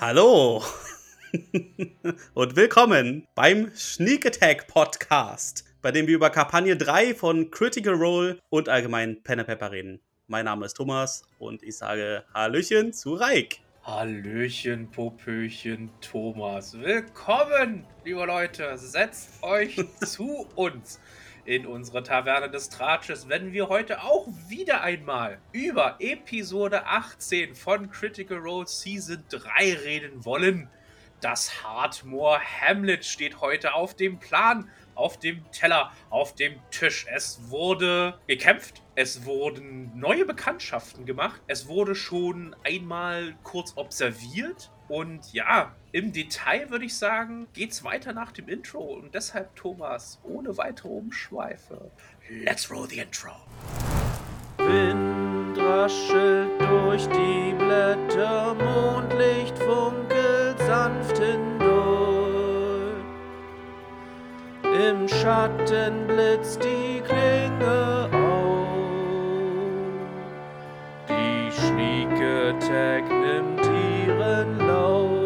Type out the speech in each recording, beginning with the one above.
Hallo und willkommen beim Sneak Attack Podcast, bei dem wir über Kampagne 3 von Critical Role und allgemein Pen Pepper reden. Mein Name ist Thomas und ich sage Hallöchen zu Reik. Hallöchen, Popöchen, Thomas. Willkommen, liebe Leute. Setzt euch zu uns in unsere Taverne des Tratsches, wenn wir heute auch wieder einmal über Episode 18 von Critical Role Season 3 reden wollen. Das Hardmore Hamlet steht heute auf dem Plan, auf dem Teller, auf dem Tisch. Es wurde gekämpft, es wurden neue Bekanntschaften gemacht, es wurde schon einmal kurz observiert und ja, im Detail würde ich sagen, geht's weiter nach dem Intro. Und deshalb, Thomas, ohne weitere Umschweife, let's roll the intro. Wind raschelt durch die Blätter, Mondlicht funkelt sanft hindurch. Im Schatten blitzt die Klinge auf. Die schnieke Tag nimmt ihren Lauf.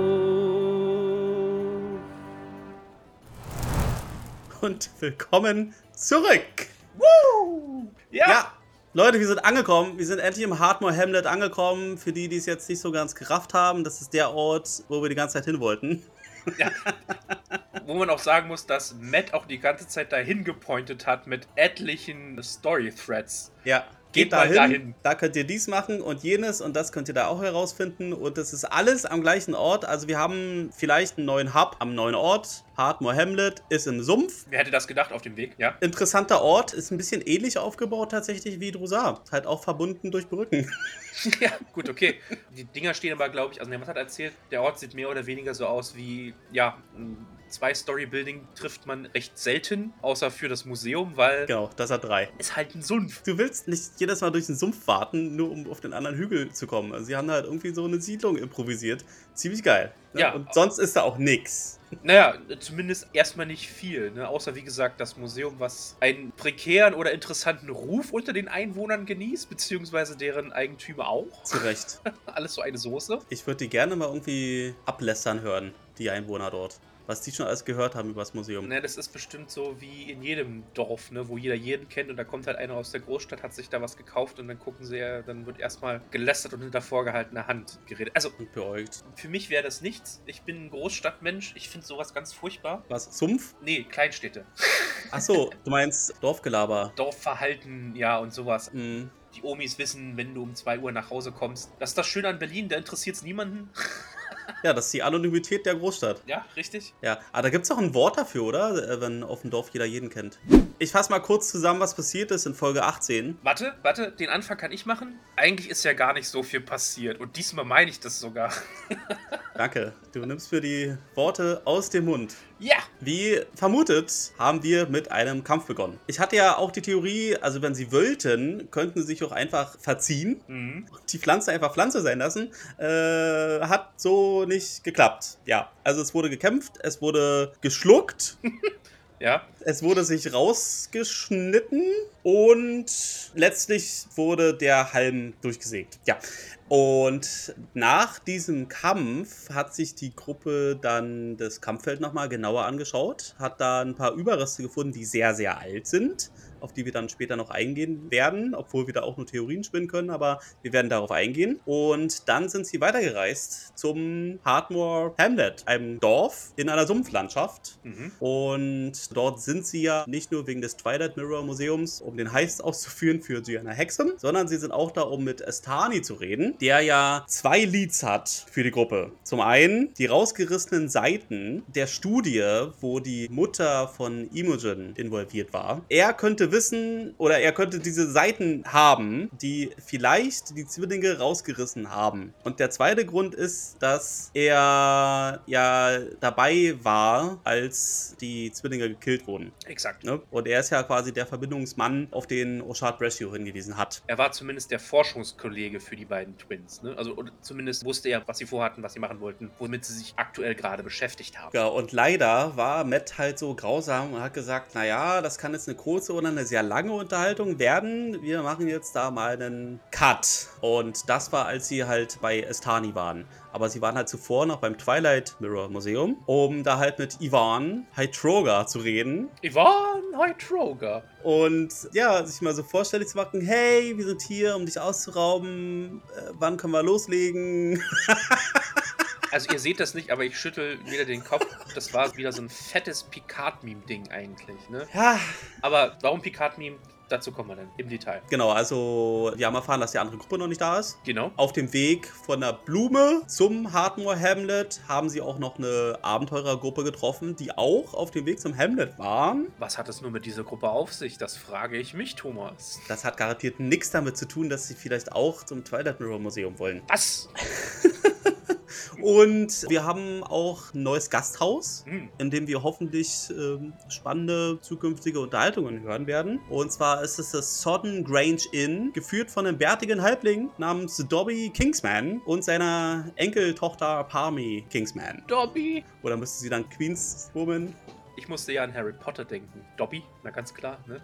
Und willkommen zurück. Woo! Ja, Ja, Leute, wir sind angekommen. Wir sind endlich im Hardmore Hamlet angekommen. Für die, die es jetzt nicht so ganz gerafft haben, das ist der Ort, wo wir die ganze Zeit hin wollten. wo man auch sagen muss, dass Matt auch die ganze Zeit dahin gepointet hat mit etlichen Story-Threads. Ja, Geht geht, mal dahin, dahin. Da könnt ihr dies machen und jenes und das könnt ihr da auch herausfinden. Und das ist alles am gleichen Ort. Also wir haben vielleicht einen neuen Hub am neuen Ort. Hardmore Hamlet ist im Sumpf. Wer hätte das gedacht auf dem Weg? Ja. Interessanter Ort, ist ein bisschen ähnlich aufgebaut tatsächlich wie Drusar. Halt auch verbunden durch Brücken. ja, gut, okay. Die Dinger stehen aber, glaube ich, also jemand hat erzählt, der Ort sieht mehr oder weniger so aus wie, ja, m, zwei Storybuilding trifft man recht selten, außer für das Museum, weil Genau, das hat drei. es halt ein Sumpf. Du willst nicht jedes Mal durch den Sumpf warten, nur um auf den anderen Hügel zu kommen. Also sie haben da halt irgendwie so eine Siedlung improvisiert. Ziemlich geil. ne? Ja. Und sonst ist da auch nix. Naja, zumindest erstmal nicht viel, ne? außer wie gesagt das Museum, was einen prekären oder interessanten Ruf unter den Einwohnern genießt, beziehungsweise deren Eigentümer auch. Zu Recht. Alles so eine Soße. Ich würde die gerne mal irgendwie ablästern hören, die Einwohner dort. Was die schon alles gehört haben über das Museum. Ne, das ist bestimmt so wie in jedem Dorf, ne, wo jeder jeden kennt und da kommt halt einer aus der Großstadt, hat sich da was gekauft und dann gucken sie ja, dann wird erstmal gelästert und hinter vorgehaltener Hand geredet. Also Und beäugt. für mich wäre das nichts. Ich bin ein Großstadtmensch, ich finde sowas ganz furchtbar. Was? Sumpf? Nee, Kleinstädte. Achso, du meinst Dorfgelaber. Dorfverhalten, ja, und sowas. Hm. Die Omis wissen, wenn du um 2 Uhr nach Hause kommst. Das ist das Schöne an Berlin, da interessiert es niemanden. Ja, das ist die Anonymität der Großstadt. Ja, richtig? Ja, aber da gibt es auch ein Wort dafür, oder? Äh, Wenn auf dem Dorf jeder jeden kennt. Ich fasse mal kurz zusammen, was passiert ist in Folge 18. Warte, warte, den Anfang kann ich machen. Eigentlich ist ja gar nicht so viel passiert und diesmal meine ich das sogar. Danke. Du nimmst für die Worte aus dem Mund. Ja! Wie vermutet, haben wir mit einem Kampf begonnen. Ich hatte ja auch die Theorie, also wenn sie wollten, könnten sie sich auch einfach verziehen Mhm. und die Pflanze einfach Pflanze sein lassen. Äh, hat so nicht geklappt. Ja, also es wurde gekämpft, es wurde geschluckt, Ja, es wurde sich rausgeschnitten und letztlich wurde der Halm durchgesägt. Ja. Und nach diesem Kampf hat sich die Gruppe dann das Kampffeld nochmal genauer angeschaut, hat da ein paar Überreste gefunden, die sehr, sehr alt sind, auf die wir dann später noch eingehen werden, obwohl wir da auch nur Theorien spinnen können, aber wir werden darauf eingehen. Und dann sind sie weitergereist zum Hardmore Hamlet, einem Dorf in einer Sumpflandschaft. mhm. Und dort sind sie ja nicht nur wegen des Twilight Mirror Museums, um den Heist auszuführen für Gianna Hexam, sondern sie sind auch da, um mit Estani zu reden, der ja zwei Leads hat für die Gruppe. Zum einen die rausgerissenen Seiten der Studie, wo die Mutter von Imogen involviert war. Er könnte wissen oder er könnte diese Seiten haben, die vielleicht die Zwillinge rausgerissen haben. Und der zweite Grund ist, dass er ja dabei war, als die Zwillinge gekillt wurden. Exakt. Ne? Und er ist ja quasi der Verbindungsmann, auf den Oshard Brashio hingewiesen hat. Er war zumindest der Forschungskollege für die beiden Twins. Ne? Also zumindest wusste er, was sie vorhatten, was sie machen wollten, womit sie sich aktuell gerade beschäftigt haben. Ja, und leider war Matt halt so grausam und hat gesagt, naja, das kann jetzt eine kurze oder eine sehr lange Unterhaltung werden. Wir machen jetzt da mal einen Cut. Und das war, als sie halt bei Estani waren. Aber sie waren halt zuvor noch beim Twilight Mirror Museum, um da halt mit Ivan Hytroga zu reden. Ivan Hytroga. Und ja, sich mal so vorstellig zu machen, hey, wir sind hier, um dich auszurauben. Äh, wann können wir loslegen? Also ihr seht das nicht, aber ich schüttel wieder den Kopf. Das war wieder so ein fettes Picard-Meme-Ding eigentlich, ne? Ja. Aber warum Picard-Meme? Dazu kommen wir dann im Detail. Genau, also wir haben erfahren, dass die andere Gruppe noch nicht da ist. Genau. Auf dem Weg von der Blume zum Hardmore Hamlet haben sie auch noch eine Abenteurergruppe getroffen, die auch auf dem Weg zum Hamlet waren. Was hat es nur mit dieser Gruppe auf sich? Das frage ich mich, Thomas. Das hat garantiert nichts damit zu tun, dass sie vielleicht auch zum Twilight Mirror Museum wollen. Was? Und wir haben auch ein neues Gasthaus, Hm. in dem wir hoffentlich ähm, spannende zukünftige Unterhaltungen hören werden. Und zwar ist es das Sodden Grange Inn, geführt von einem bärtigen Halbling namens Dobby Kingsman und seiner Enkeltochter Parmy Kingsman. Dobby. Oder müsste sie dann Queenswoman? Ich musste ja an Harry Potter denken. Dobby, na ganz klar, ne?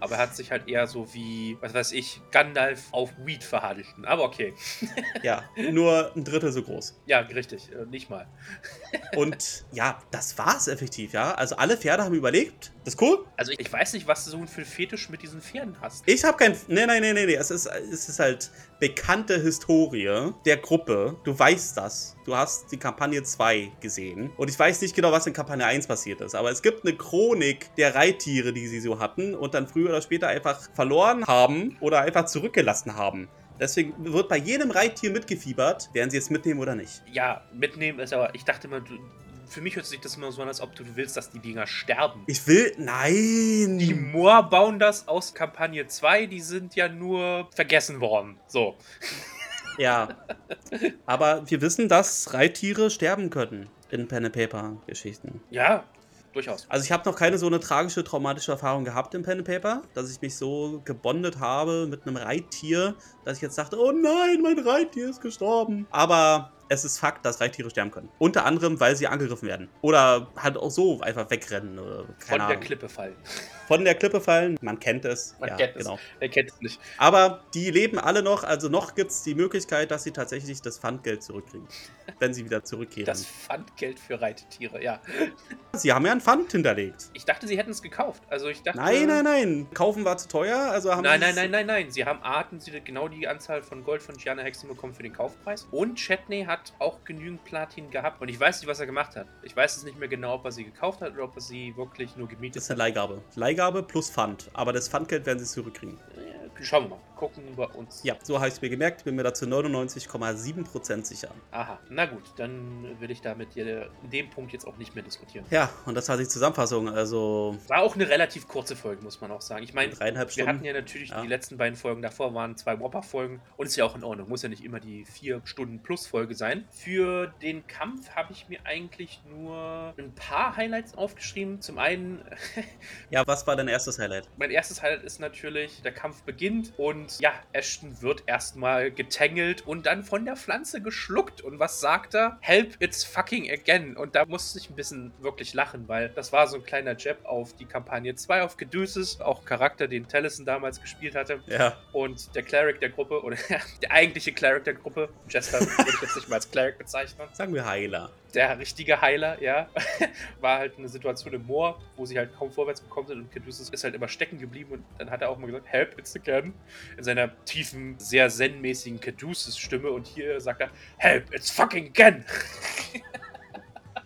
Aber er hat sich halt eher so wie, was weiß ich, Gandalf auf Weed verhalten. Aber okay. Ja, nur ein Drittel so groß. Ja, richtig. Äh, nicht mal. Und ja, das war's effektiv, ja. Also alle Pferde haben überlegt. Das ist cool. Also ich weiß nicht, was du so für einen Fetisch mit diesen Pferden hast. Ich habe kein. Nee, nee, nee, nee, nee. Es ist, es ist halt bekannte Historie der Gruppe. Du weißt das. Du hast die Kampagne 2 gesehen. Und ich weiß nicht genau, was in Kampagne 1 passiert ist. Aber es gibt eine Chronik der Reittiere, die sie so hatten und dann früher oder später einfach verloren haben oder einfach zurückgelassen haben. Deswegen wird bei jedem Reittier mitgefiebert, werden sie jetzt mitnehmen oder nicht. Ja, mitnehmen ist aber, ich dachte immer, du, für mich hört sich das immer so an, als ob du willst, dass die Dinger sterben. Ich will. Nein! Die Moor bauen das aus Kampagne 2, die sind ja nur vergessen worden. So. Ja. Aber wir wissen, dass Reittiere sterben können in Pen and Paper Geschichten. Ja, durchaus. Also ich habe noch keine so eine tragische, traumatische Erfahrung gehabt im Pen Paper, dass ich mich so gebondet habe mit einem Reittier, dass ich jetzt dachte, oh nein, mein Reittier ist gestorben. Aber es ist Fakt, dass Reittiere sterben können. Unter anderem, weil sie angegriffen werden. Oder halt auch so einfach wegrennen. Oder keine Von der Ahnung. Klippe fallen. Von der Klippe fallen. Man kennt es. Man ja, kennt es. genau. Wer kennt es nicht? Aber die leben alle noch, also noch gibt es die Möglichkeit, dass sie tatsächlich das Pfandgeld zurückkriegen, wenn sie wieder zurückkehren. Das Pfandgeld für Reittiere, ja. sie haben ja ein Pfand hinterlegt. Ich dachte, sie hätten es gekauft. Also ich dachte. Nein, nein, nein. Kaufen war zu teuer, also haben Nein, nein, es- nein, nein, nein. Sie haben Arten, sie genau die Anzahl von Gold von Gianna Hexen bekommen für den Kaufpreis. Und Chetney hat auch genügend Platin gehabt. Und ich weiß nicht, was er gemacht hat. Ich weiß es nicht mehr genau, ob er sie gekauft hat oder ob er sie wirklich nur Das gemietet ist eine Leihgabe. Leihgabe plus Pfand. Aber das Pfandgeld werden sie zurückkriegen. hat. Schauen wir mal. Gucken wir uns. Ja, so habe ich es mir gemerkt. Bin mir dazu 99,7% sicher. Aha, na gut, dann will ich da mit dir in dem Punkt jetzt auch nicht mehr diskutieren. Ja, und das war die Zusammenfassung. Also War auch eine relativ kurze Folge, muss man auch sagen. Ich meine, dreieinhalb wir hatten Stunden. ja natürlich Ja. die letzten beiden Folgen davor waren zwei Whopper-Folgen und ist ja auch in Ordnung. Muss ja nicht immer die vier Stunden plus Folge sein. Für den Kampf habe ich mir eigentlich nur ein paar Highlights aufgeschrieben. Zum einen, Ja, was war dein erstes Highlight? mein erstes Highlight ist natürlich, der Kampf beginnt und ja, Ashton wird erstmal getangelt und dann von der Pflanze geschluckt. Und was sagt er? Help, it's fucking again. Und da musste ich ein bisschen wirklich lachen, weil das war so ein kleiner Jab auf die Kampagne 2 auf Caduceus, auch Charakter, den Tellison damals gespielt hatte. Ja, Und der Cleric der Gruppe, oder der eigentliche Cleric der Gruppe, Jester würde ich jetzt nicht mal als Cleric bezeichnen, sagen wir Heiler. Der richtige Heiler, ja, war halt eine Situation im Moor, wo sie halt kaum vorwärts gekommen sind und Caduceus ist halt immer stecken geblieben und dann hat er auch mal gesagt, help, it's again, in seiner tiefen, sehr zen-mäßigen Caduceus-Stimme und hier sagt er, help, it's fucking again.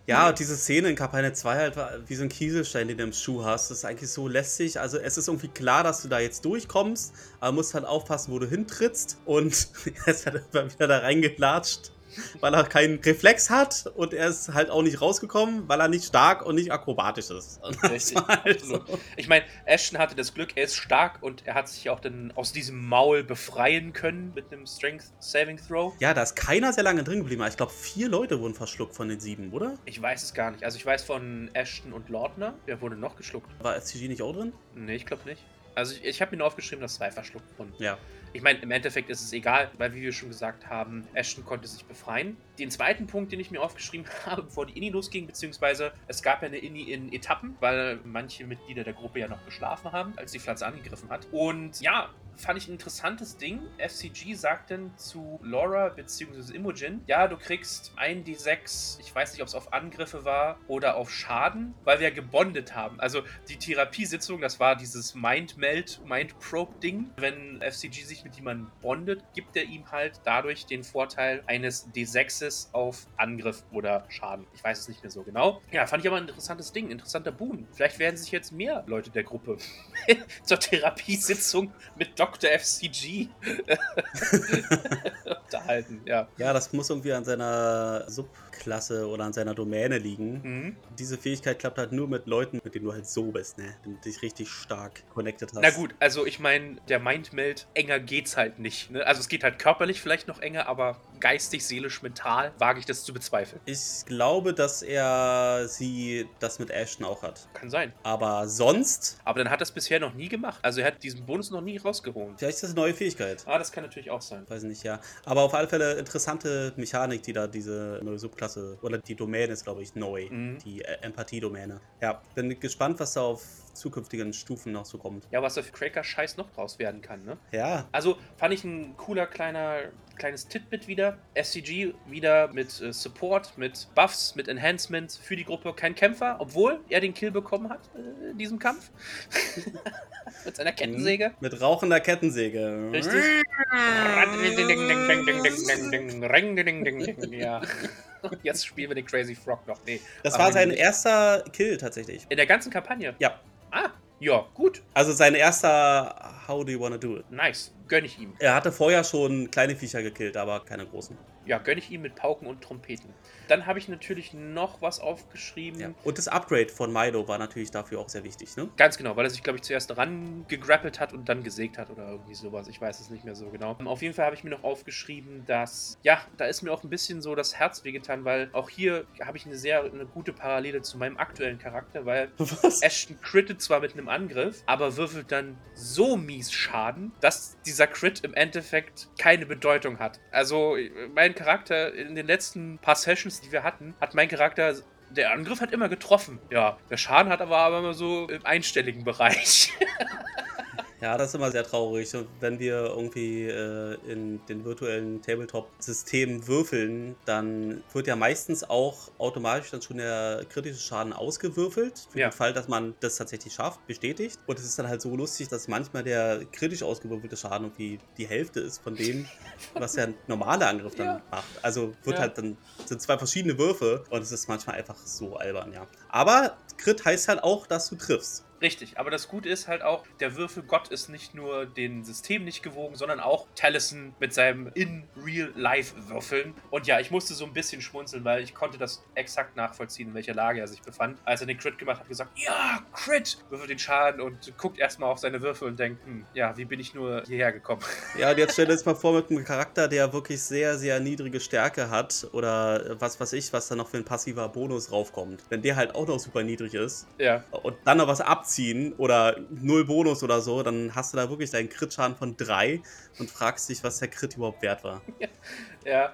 Ja, und diese Szene in Kampagne 2 halt war wie so ein Kieselstein, den du im Schuh hast. Das ist eigentlich so lästig. Also es ist irgendwie klar, dass du da jetzt durchkommst, aber musst halt aufpassen, wo du hintrittst. Und er ist halt immer wieder da reingelatscht, weil er keinen Reflex hat und er ist halt auch nicht rausgekommen, weil er nicht stark und nicht akrobatisch ist. Richtig, halt so. Ich meine, Ashton hatte das Glück, er ist stark und er hat sich auch dann aus diesem Maul befreien können mit einem Strength Saving Throw. Ja, da ist keiner sehr lange drin geblieben. aber Ich glaube, vier Leute wurden verschluckt von den sieben, oder? Ich weiß es gar nicht. Also ich weiß von Ashton und Lordner. Wer wurde noch geschluckt? War SCG nicht auch drin? Nee, ich glaube nicht. Also ich, ich habe mir nur aufgeschrieben, dass zwei verschluckt wurden. Ja. Ich meine, im Endeffekt ist es egal, weil wie wir schon gesagt haben, Ashton konnte sich befreien. Den zweiten Punkt, den ich mir aufgeschrieben habe, bevor die Inni losging, beziehungsweise es gab ja eine Inni in Etappen, weil manche Mitglieder der Gruppe ja noch geschlafen haben, als die Pflanze angegriffen hat. Und ja, fand ich ein interessantes Ding. FCG sagt dann zu Laura bzw. Imogen, ja, du kriegst ein D6, ich weiß nicht, ob es auf Angriffe war oder auf Schaden, weil wir gebondet haben. Also die Therapiesitzung, das war dieses Mind-Meld, Mind-Probe-Ding. Wenn FCG sich mit jemandem bondet, gibt er ihm halt dadurch den Vorteil eines D6s auf Angriff oder Schaden. Ich weiß es nicht mehr so genau. Ja, fand ich aber ein interessantes Ding, interessanter Boon. Vielleicht werden sich jetzt mehr Leute der Gruppe zur Therapiesitzung mit Dr. FCG unterhalten. Ja. Ja, das muss irgendwie an seiner Subklasse oder an seiner Domäne liegen. Mhm. Diese Fähigkeit klappt halt nur mit Leuten, mit denen du halt so bist, ne? Wenn du dich richtig stark connected hast. Na gut, also ich meine, der Mindmeld, enger geht's halt nicht. Ne? Also es geht halt körperlich vielleicht noch enger, aber geistig, seelisch, mental wage ich das zu bezweifeln. Ich glaube, dass er sie das mit Ashton auch hat. Kann sein. Aber sonst, Aber dann hat er es bisher noch nie gemacht. Also er hat diesen Bonus noch nie rausgeholt. vielleicht ist das eine neue Fähigkeit. Ah, das kann natürlich auch sein. Weiß ich nicht, ja. Aber auf alle Fälle interessante Mechanik, die da diese neue Subklasse oder die Domäne ist, glaube ich, neu. Mhm. Die äh, Empathie-Domäne. Ja, bin gespannt, was da auf zukünftigen Stufen noch so kommt. Ja, was da für Cracker-Scheiß noch draus werden kann, ne? Ja, Also fand ich ein cooler kleiner kleines Titbit wieder. SCG wieder mit äh, Support, mit Buffs, mit Enhancements für die Gruppe. Kein Kämpfer, obwohl er den Kill bekommen hat äh, in diesem Kampf. mit seiner Kettensäge. mit rauchender Kettensäge. Richtig. Ja. Jetzt spielen wir den Crazy Frog noch. Nee. Das war sein erster Kill tatsächlich. In der ganzen Kampagne. Ja. Ah, ja, gut. Also sein erster How do you wanna do it? Nice. Gönn ich ihm. Er hatte vorher schon kleine Viecher gekillt, aber keine großen. Ja, gönn ich ihm mit Pauken und Trompeten. Dann habe ich natürlich noch was aufgeschrieben. Ja. Und das Upgrade von Milo war natürlich dafür auch sehr wichtig, ne? Ganz genau, weil er sich, glaube ich, zuerst ran gegrappelt hat und dann gesägt hat oder irgendwie sowas. Ich weiß es nicht mehr so genau. Auf jeden Fall habe ich mir noch aufgeschrieben, dass, ja, da ist mir auch ein bisschen so das Herz wehgetan, weil auch hier habe ich eine sehr eine gute Parallele zu meinem aktuellen Charakter, weil Was? Ashton crittet zwar mit einem Angriff, aber würfelt dann so mies Schaden, dass dieser Crit im Endeffekt keine Bedeutung hat. Also mein Charakter in den letzten paar Sessions, die wir hatten, hat mein Charakter der Angriff hat immer getroffen. Ja, der Schaden hat aber, aber immer so im einstelligen Bereich. Ja, das ist immer sehr traurig. Und wenn wir irgendwie äh, in den virtuellen Tabletop-Systemen würfeln, dann wird ja meistens auch automatisch dann schon der kritische Schaden ausgewürfelt. Für Ja. den Fall, dass man das tatsächlich schafft, bestätigt. Und es ist dann halt so lustig, dass manchmal der kritisch ausgewürfelte Schaden irgendwie die Hälfte ist von dem, was der normale Angriff dann Ja. macht. Also wird Ja. halt dann, sind zwei verschiedene Würfe und es ist manchmal einfach so albern, ja. Aber Crit heißt halt auch, dass du triffst. Richtig, aber das Gute ist halt auch, der Würfelgott ist nicht nur den System nicht gewogen, sondern auch Taliesin mit seinem In-Real-Life-Würfeln. Und ja, ich musste so ein bisschen schmunzeln, weil ich konnte das exakt nachvollziehen, in welcher Lage er sich befand. Als er den Crit gemacht hat, gesagt, ja, Crit! Würfelt den Schaden und guckt erstmal auf seine Würfel und denkt, hm, ja, wie bin ich nur hierher gekommen? Ja, und jetzt stell dir das mal vor mit einem Charakter, der wirklich sehr, sehr niedrige Stärke hat oder was weiß ich, was da noch für ein passiver Bonus raufkommt. Wenn der halt auch noch super niedrig ist ja, und dann noch was abziehen oder null Bonus oder so, dann hast du da wirklich deinen Crit-Schaden von drei und fragst dich, was der Crit überhaupt wert war. ja.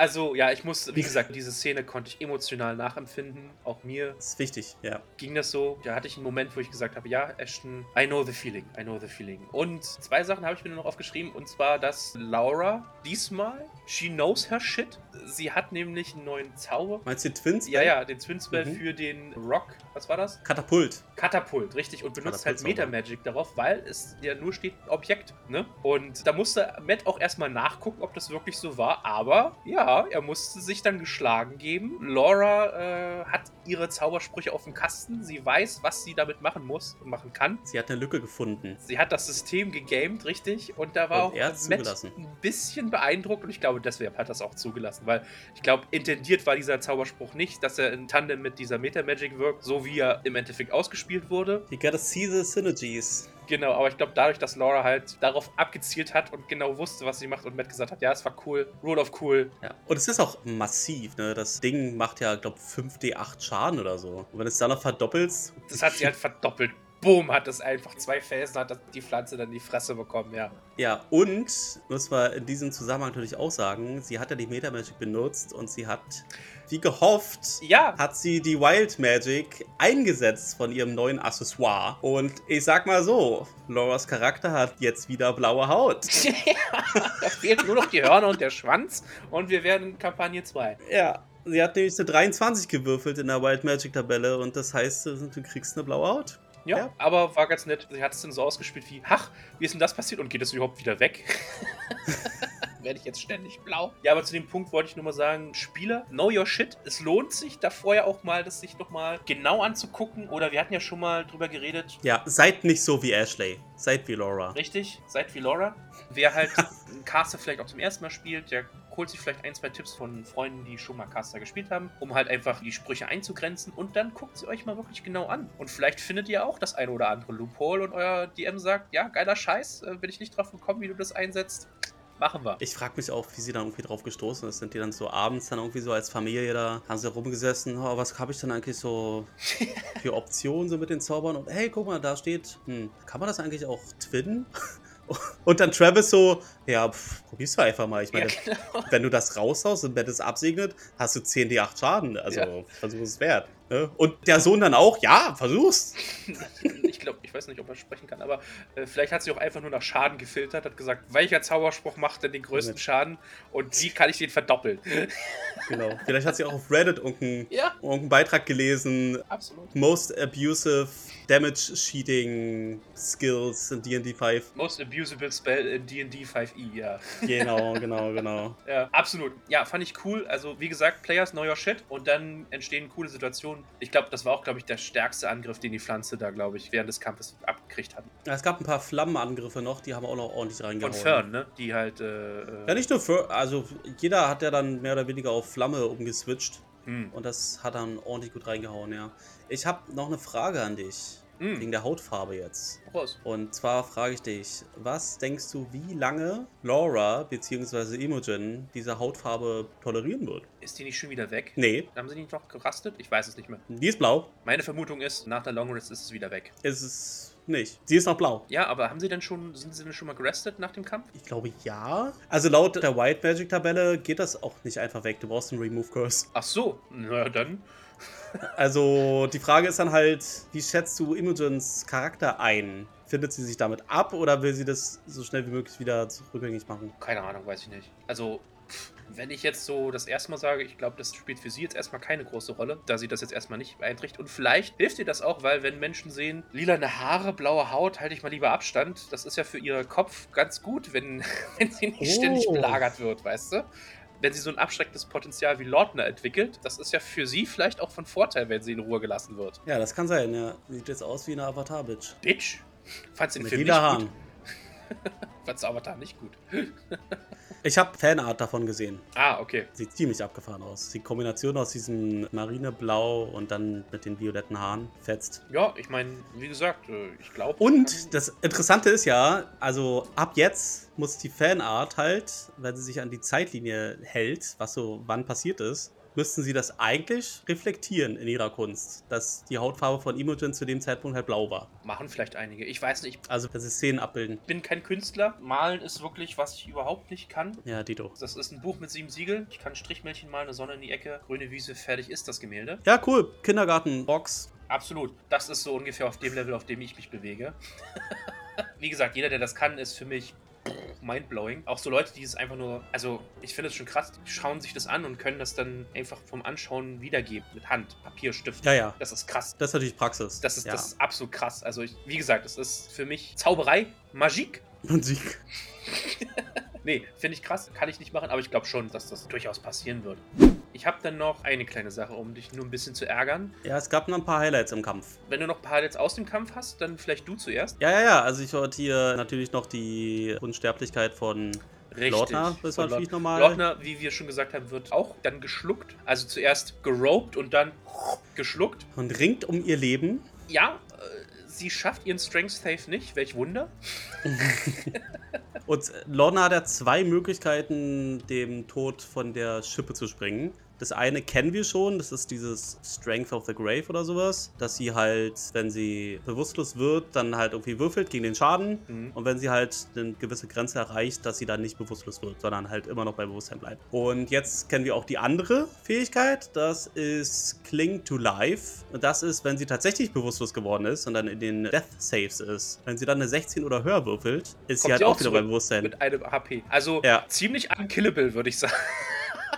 Also, ja, ich muss, wie gesagt, diese Szene konnte ich emotional nachempfinden. Auch mir Das ist wichtig, ja. ging das so. Da hatte ich einen Moment, wo ich gesagt habe, ja, Ashton, I know the feeling, I know the feeling. Und zwei Sachen habe ich mir nur noch aufgeschrieben, und zwar, dass Laura diesmal, she knows her shit. Sie hat nämlich einen neuen Zauber. Meinst du Twins? Ja, ja, den Twin Spell Mhm. für den Rock. Was war das? Katapult. Katapult, richtig. Und benutzt halt Katapultzauber. Meta-Magic darauf, weil es ja nur steht Objekt, ne? Und da musste Matt auch erstmal nachgucken, ob das wirklich so war. Aber ja, er musste sich dann geschlagen geben. Laura äh, hat ihre Zaubersprüche auf dem Kasten. Sie weiß, was sie damit machen muss und machen kann. Sie hat eine Lücke gefunden. Sie hat das System gegamed, richtig. Und da war Und auch er Matt zugelassen. ein bisschen beeindruckt. Und ich glaube, deshalb hat er das auch zugelassen. Weil ich glaube, intendiert war dieser Zauberspruch nicht, dass er in Tandem mit dieser Meta-Magic wirkt, so wie er im Endeffekt ausgespielt wurde. You gotta see the synergies. Genau, aber ich glaube, dadurch, dass Laura halt darauf abgezielt hat und genau wusste, was sie macht und Matt gesagt hat, ja, es war cool, Rule of Cool. Ja. Und es ist auch massiv, ne? Das Ding macht ja, glaub 5d8 Schaden oder so. Und wenn du es dann noch verdoppelst, Das hat sie halt verdoppelt boom, hat es einfach zwei Felsen, hat die Pflanze dann die Fresse bekommen, ja. Ja, und muss man in diesem Zusammenhang natürlich auch sagen, sie hat ja die Meta Magic benutzt und sie hat, wie gehofft, ja. hat sie die Wild Magic eingesetzt von ihrem neuen Accessoire. Und ich sag mal so, Lauras Charakter hat jetzt wieder blaue Haut. da fehlt nur noch die Hörner und der Schwanz und wir werden in Kampagne 2. Ja, Sie hat nämlich eine 23 gewürfelt in der Wild Magic Tabelle und das heißt, du kriegst eine blaue Haut. Ja, ja, aber war ganz nett. Sie hat es dann so ausgespielt wie, ach, wie ist denn das passiert und geht es überhaupt wieder weg? Werde ich jetzt ständig blau? Ja, aber zu dem Punkt wollte ich nur mal sagen, Spieler, know your shit. Es lohnt sich, da vorher auch mal das sich nochmal genau anzugucken. Oder wir hatten ja schon mal drüber geredet. Ja, seid nicht so wie Ashley. Seid wie Laura. Richtig, seid wie Laura. Wer halt einen Caster vielleicht auch zum ersten Mal spielt, der holt sich vielleicht ein, zwei Tipps von Freunden, die schon mal Caster gespielt haben, um halt einfach die Sprüche einzugrenzen und dann guckt sie euch mal wirklich genau an. Und vielleicht findet ihr auch das eine oder andere Loophole und euer DM sagt, ja, geiler Scheiß, äh, bin ich nicht drauf gekommen, wie du das einsetzt. Machen wir. Ich frage mich auch, wie sie dann irgendwie drauf gestoßen ist. Sind die dann so abends dann irgendwie so als Familie da, haben sie rumgesessen, oh, was habe ich denn eigentlich so für Optionen so mit den Zaubern? Und hey, guck mal, da steht, hm, kann man das eigentlich auch twinnen? Und dann Travis so, ja, pff, probierst du einfach mal. Ich meine, ja, genau. wenn du das raushaust und wenn es absegnet, hast du 10 D8 Schaden. Also ja. versuch es wert. Ne? Und der Sohn dann auch, ja, versuch's. ich glaube, ich weiß nicht, ob er sprechen kann, aber äh, vielleicht hat sie auch einfach nur nach Schaden gefiltert, hat gesagt, welcher Zauberspruch macht denn den größten ja. Schaden und wie kann ich den verdoppeln? genau. Vielleicht hat sie auch auf Reddit irgendeinen, ja. irgendeinen Beitrag gelesen. Absolut. Most abusive Damage Sheeting Skills in D&D 5. Most abusable Spell in D&D 5e, ja. Genau, genau, genau. ja, absolut. Ja, fand ich cool. Also, wie gesagt, Players know your shit und dann entstehen coole Situationen ich glaube, das war auch, glaube ich, der stärkste Angriff, den die Pflanze da, glaube ich, während des Kampfes abgekriegt hat. Ja, es gab ein paar Flammenangriffe noch, die haben auch noch ordentlich reingehauen. Von Fern, ne? Die halt. Äh, äh ja, nicht nur Fern, also jeder hat ja dann mehr oder weniger auf Flamme umgeswitcht. Hm. Und das hat dann ordentlich gut reingehauen, ja. Ich habe noch eine Frage an dich. Mm. Wegen der Hautfarbe jetzt. Prost. Und zwar frage ich dich, was denkst du, wie lange Laura bzw. Imogen diese Hautfarbe tolerieren wird? Ist die nicht schon wieder weg? Nee. Haben sie nicht noch gerastet? Ich weiß es nicht mehr. Die ist blau. Meine Vermutung ist, nach der Long Rest ist es wieder weg. Ist es nicht. Sie ist noch blau. Ja, aber haben sie denn schon, sind sie denn schon mal gerestet nach dem Kampf? Ich glaube ja. Also laut der White Magic Tabelle geht das auch nicht einfach weg. Du brauchst einen Remove Curse. Ach so, na dann. Also die Frage ist dann halt, wie schätzt du Imogens Charakter ein? Findet sie sich damit ab oder will sie das so schnell wie möglich wieder rückgängig machen? Keine Ahnung, weiß ich nicht. Also, wenn ich jetzt so das erste Mal sage, ich glaube, das spielt für sie jetzt erstmal keine große Rolle, da sie das jetzt erstmal nicht beeinträchtigt. Und vielleicht hilft ihr das auch, weil wenn Menschen sehen, lilane Haare, blaue Haut, halte ich mal lieber Abstand. Das ist ja für ihren Kopf ganz gut, wenn, wenn sie nicht oh. ständig belagert wird, weißt du? wenn sie so ein abschreckendes Potenzial wie Lordner entwickelt, das ist ja für sie vielleicht auch von Vorteil, wenn sie in Ruhe gelassen wird. Ja, das kann sein, ja. Sieht jetzt aus wie eine Avatar-Bitch. Bitch? Fandst du den Mit Film nicht gut? Du Avatar nicht gut? Ich habe Fanart davon gesehen. Ah, okay. Sieht ziemlich abgefahren aus. Die Kombination aus diesem Marineblau und dann mit den violetten Haaren fetzt. Ja, ich meine, wie gesagt, äh, ich glaube. Und das Interessante ist ja, also ab jetzt muss die Fanart halt, wenn sie sich an die Zeitlinie hält, was so wann passiert ist, müssten sie das eigentlich reflektieren in ihrer Kunst, dass die Hautfarbe von Imogen zu dem Zeitpunkt halt blau war. Machen vielleicht einige. Ich weiß nicht. Also, dass sie Szenen abbilden. Ich bin kein Künstler. Malen ist wirklich, was ich überhaupt nicht kann. Ja, Dito. Das ist ein Buch mit sieben Siegeln. Ich kann Strichmännchen malen, eine Sonne in die Ecke, grüne Wiese, fertig ist das Gemälde. Ja, cool. Kindergarten-Box. Absolut. Das ist so ungefähr auf dem Level, auf dem ich mich bewege. Wie gesagt, jeder, der das kann, ist für mich mindblowing. Auch so Leute, die es einfach nur, also ich finde es schon krass, die schauen sich das an und können das dann einfach vom Anschauen wiedergeben. Mit Hand, Papier, Stift. Ja, ja. Das ist krass. Das ist natürlich Praxis. Das ist, ja. das ist absolut krass. Also ich, wie gesagt, es ist für mich Zauberei, Magik. Musik. nee, finde ich krass. Kann ich nicht machen, aber ich glaube schon, dass das durchaus passieren wird. Ich habe dann noch eine kleine Sache, um dich nur ein bisschen zu ärgern. Ja, es gab noch ein paar Highlights im Kampf. Wenn du noch ein paar Highlights aus dem Kampf hast, dann vielleicht du zuerst. Ja, ja, ja. Also ich wollte hier natürlich noch die Unsterblichkeit von Richtig. Lordner, das war natürlich normal. Lordner, wie wir schon gesagt haben, wird auch dann geschluckt. Also zuerst geroped und dann geschluckt. Und ringt um ihr Leben. Ja, sie schafft ihren Strength Save nicht. Welch Wunder. und Lorna hat ja zwei Möglichkeiten, dem Tod von der Schippe zu springen. Das eine kennen wir schon, das ist dieses Strength of the Grave oder sowas, dass sie halt, wenn sie bewusstlos wird, dann halt irgendwie würfelt gegen den Schaden Mhm. und wenn sie halt eine gewisse Grenze erreicht, dass sie dann nicht bewusstlos wird, sondern halt immer noch bei Bewusstsein bleibt. Und jetzt kennen wir auch die andere Fähigkeit, das ist Cling to Life. Und das ist, wenn sie tatsächlich bewusstlos geworden ist und dann in den Death Saves ist. Wenn sie dann eine 16 oder höher würfelt, ist Kommt sie halt sie auch auch wieder bei Bewusstsein. Mit einem HP. Also Ja. ziemlich unkillable, würde ich sagen.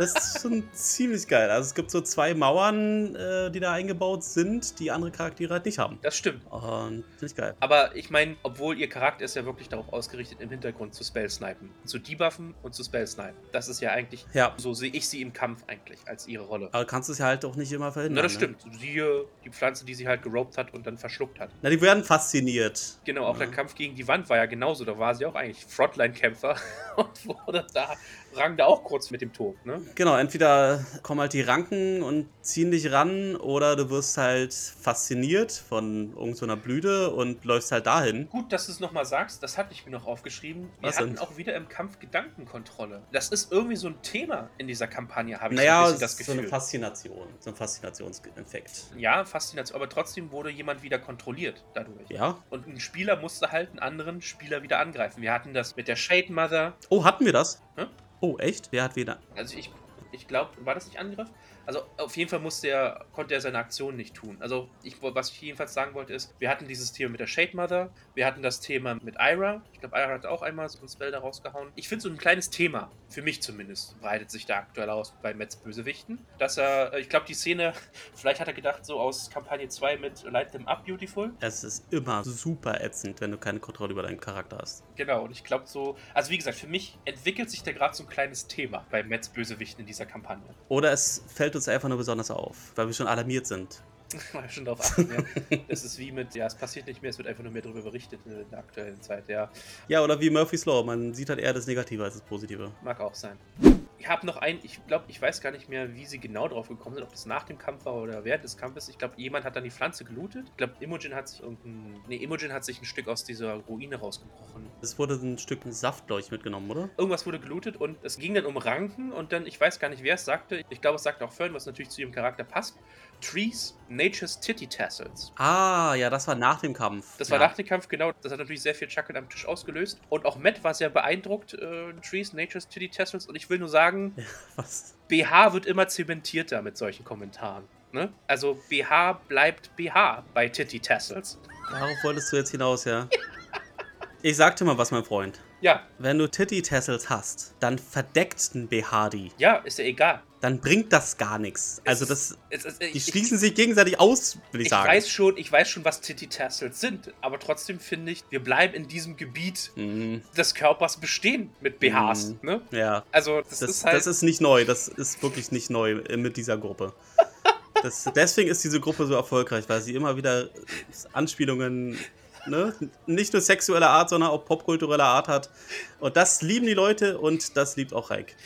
Das ist schon ziemlich geil. Also es gibt so zwei Mauern, äh, die da eingebaut sind, die andere Charaktere halt nicht haben. Das stimmt. Und finde ich geil. Aber ich meine, obwohl ihr Charakter ist ja wirklich darauf ausgerichtet, im Hintergrund zu Spell-Snipen. Zu debuffen und zu Spell-Snipen. Das ist ja eigentlich, Ja. so sehe ich sie im Kampf eigentlich, als ihre Rolle. Aber kannst du es ja halt auch nicht immer verhindern. Na, das ne? stimmt. Siehe die Pflanze, die sie halt gerobt hat und dann verschluckt hat. Na, die werden fasziniert. Genau, auch Ja. der Kampf gegen die Wand war ja genauso. Da war sie auch eigentlich Frontline-Kämpfer und wurde da, rang da auch kurz mit dem Tod, ne? Genau, entweder kommen halt die Ranken und ziehen dich ran oder du wirst halt fasziniert von irgendeiner Blüte und läufst halt dahin. Gut, dass du es nochmal sagst, das hatte ich mir noch aufgeschrieben. Wir Was hatten denn? auch wieder im Kampf Gedankenkontrolle. Das ist irgendwie so ein Thema in dieser Kampagne, habe ich Naja, so ein das ist so eine Gefühl. Faszination, so ein Faszinationseffekt. ja, Faszination, aber trotzdem wurde jemand wieder kontrolliert dadurch. Ja. Und ein Spieler musste halt einen anderen Spieler wieder angreifen. Wir hatten das mit der Shade Mother. Oh, hatten wir das? Hä? Oh, echt? Wer hat wieder? Also ich, ich glaube, war das nicht Angriff? Also auf jeden Fall musste er, konnte er seine Aktion nicht tun. Also ich, was ich jedenfalls sagen wollte ist, wir hatten dieses Thema mit der Shade Mother, wir hatten das Thema mit Ira. Ich glaube, Ira hat auch einmal so ein Spell da rausgehauen. Ich finde so ein kleines Thema, für mich zumindest, breitet sich da aktuell aus bei Metz Bösewichten. Dass er, ich glaube, die Szene, vielleicht hat er gedacht, so aus Kampagne 2 mit Light Them Up Beautiful. Es ist immer super ätzend, wenn du keine Kontrolle über deinen Charakter hast. Genau, und ich glaube so, also wie gesagt, für mich entwickelt sich da gerade so ein kleines Thema bei Metz Bösewichten in dieser Kampagne. Oder es fällt uns einfach nur besonders auf, weil wir schon alarmiert sind. Mal schon drauf achten, ja. Es ist wie mit, ja, es passiert nicht mehr, es wird einfach nur mehr darüber berichtet in der aktuellen Zeit, ja. Ja, oder wie Murphy's Law, man sieht halt eher das Negative als das Positive. Mag auch sein. Ich habe noch ein, ich glaube, ich weiß gar nicht mehr, wie sie genau drauf gekommen sind, ob das nach dem Kampf war oder während des Kampfes. Ich glaube, jemand hat dann die Pflanze gelootet. Ich glaube, Imogen hat sich irgendein, nee, Imogen hat sich ein Stück aus dieser Ruine rausgebrochen. Es wurde ein Stück Saft, glaube ich, mitgenommen, oder? Irgendwas wurde gelootet und es ging dann um Ranken und dann, ich weiß gar nicht, wer es sagte. Ich glaube, es sagte auch Fern, was natürlich zu ihrem Charakter passt. Trees, Nature's Titty Tassels. Ah, ja, das war nach dem Kampf. Das ja. war nach dem Kampf, genau. Das hat natürlich sehr viel Chuckeln am Tisch ausgelöst. Und auch Matt war sehr beeindruckt, äh, Trees, Nature's Titty Tassels. Und ich will nur sagen, Was? BH wird immer zementierter mit solchen Kommentaren. Ne? Also BH bleibt BH bei Titty Tassels. Darauf wolltest du jetzt hinaus, ja? Ich sagte mal was, mein Freund. Ja, Wenn du Titty-Tassels hast, dann verdeckt ein BH die. ja, ist ja egal. Dann bringt das gar nichts. Also das, Es, es, die ich, schließen sich gegenseitig aus, will ich, ich sagen. weiß schon, ich weiß schon, was Titty Tassels sind, aber trotzdem finde ich, wir bleiben in diesem Gebiet Mhm, des Körpers bestehen mit BHs. Mhm. Ne? ja, Also das, das, ist halt. das ist nicht neu. Das ist wirklich nicht neu äh, mit dieser Gruppe. Das, deswegen ist diese Gruppe so erfolgreich, weil sie immer wieder Anspielungen, ne, nicht nur sexueller Art, sondern auch popkultureller Art hat. Und das lieben die Leute und das liebt auch Reik.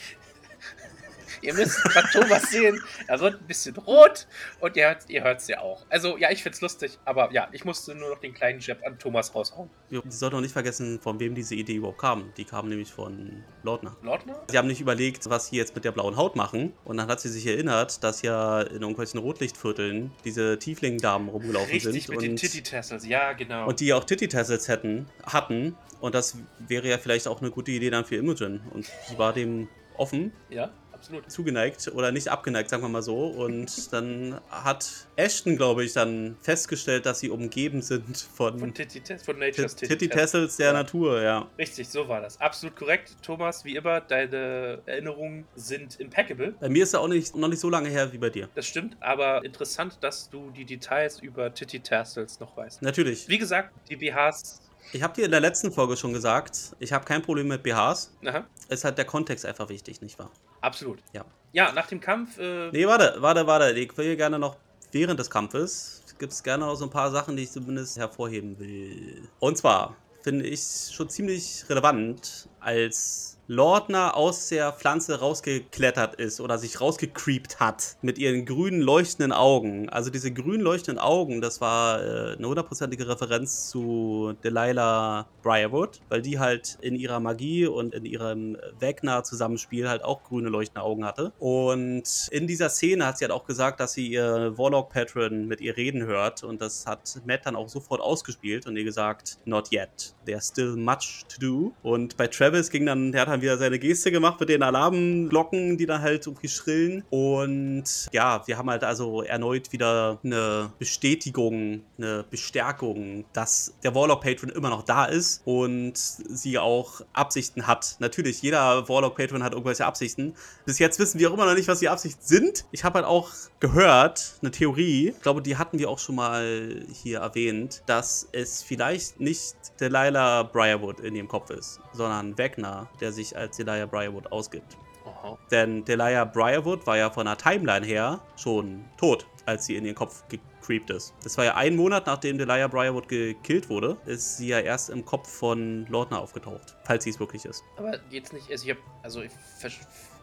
Ihr müsst gerade Thomas sehen. Er wird ein bisschen rot und ihr, ihr hört es ja auch. Also, ja, ich find's lustig, aber ja, ich musste nur noch den kleinen Jab an Thomas raushauen. Wir sollten auch nicht vergessen, von wem diese Idee überhaupt kam. Die kam nämlich von Lautner. Lordner? Sie haben nicht überlegt, was sie jetzt mit der blauen Haut machen. Und dann hat sie sich erinnert, dass ja in irgendwelchen Rotlichtvierteln diese Tiefling-Damen rumgelaufen Richtig, sind. mit den und, Titty-Tassels. Ja, genau. und die auch Titty-Tassels hätten, hatten. Und das wäre ja vielleicht auch eine gute Idee dann für Imogen. Und sie war dem offen, ja, absolut. zugeneigt oder nicht abgeneigt, sagen wir mal so. Und dann hat Ashton, glaube ich, dann festgestellt, dass sie umgeben sind Von von Titty von Nature's Titty Titty-Tassels der Ja. Natur, ja. Richtig, so war das. Absolut korrekt. Thomas, wie immer, deine Erinnerungen sind impeccable. Bei mir ist er auch nicht, noch nicht so lange her wie bei dir. Das stimmt, aber interessant, dass du die Details über Titty Tassels noch weißt. Natürlich. Wie gesagt, die BHs. Ich habe dir in der letzten Folge schon gesagt, ich habe kein Problem mit BHs. Aha, Es ist halt der Kontext einfach wichtig, nicht wahr? absolut. Ja. Ja, nach dem Kampf. Äh, Nee, warte, warte, warte. Ich will hier gerne noch während des Kampfes gibt es gerne noch so ein paar Sachen, die ich zumindest hervorheben will. Und zwar finde ich schon ziemlich relevant, als Lordner aus der Pflanze rausgeklettert ist oder sich rausgecreept hat mit ihren grünen leuchtenden Augen. Also diese grün leuchtenden Augen, das war äh, eine hundertprozentige Referenz zu Delilah Briarwood, weil die halt in ihrer Magie und in ihrem Wegner-Zusammenspiel halt auch grüne leuchtende Augen hatte. Und in dieser Szene hat sie halt auch gesagt, dass sie ihr Warlock-Patron mit ihr reden hört und das hat Matt dann auch sofort ausgespielt und ihr gesagt, not yet, there's still much to do. Und bei Travis ging dann, der hat dann wieder seine Geste gemacht mit den Alarmglocken, die dann halt irgendwie schrillen. Und ja, wir haben halt also erneut wieder eine Bestätigung, eine Bestärkung, dass der Warlock-Patron immer noch da ist und sie auch Absichten hat. Natürlich, jeder Warlock-Patron hat irgendwelche Absichten. Bis jetzt wissen wir auch immer noch nicht, was die Absichten sind. Ich habe halt auch gehört, eine Theorie, ich glaube, die hatten wir auch schon mal hier erwähnt, dass es vielleicht nicht Delilah Briarwood in ihrem Kopf ist, sondern Wagner, der sich als Delilah Briarwood ausgibt. Aha. Denn Delilah Briarwood war ja von der Timeline her schon tot, als sie in ihren Kopf gecreept ist. Das war ja ein Monat, nachdem Delilah Briarwood gekillt wurde, ist sie ja erst im Kopf von Lordner aufgetaucht, falls sie es wirklich ist. Aber geht's nicht, also ich hab, also ich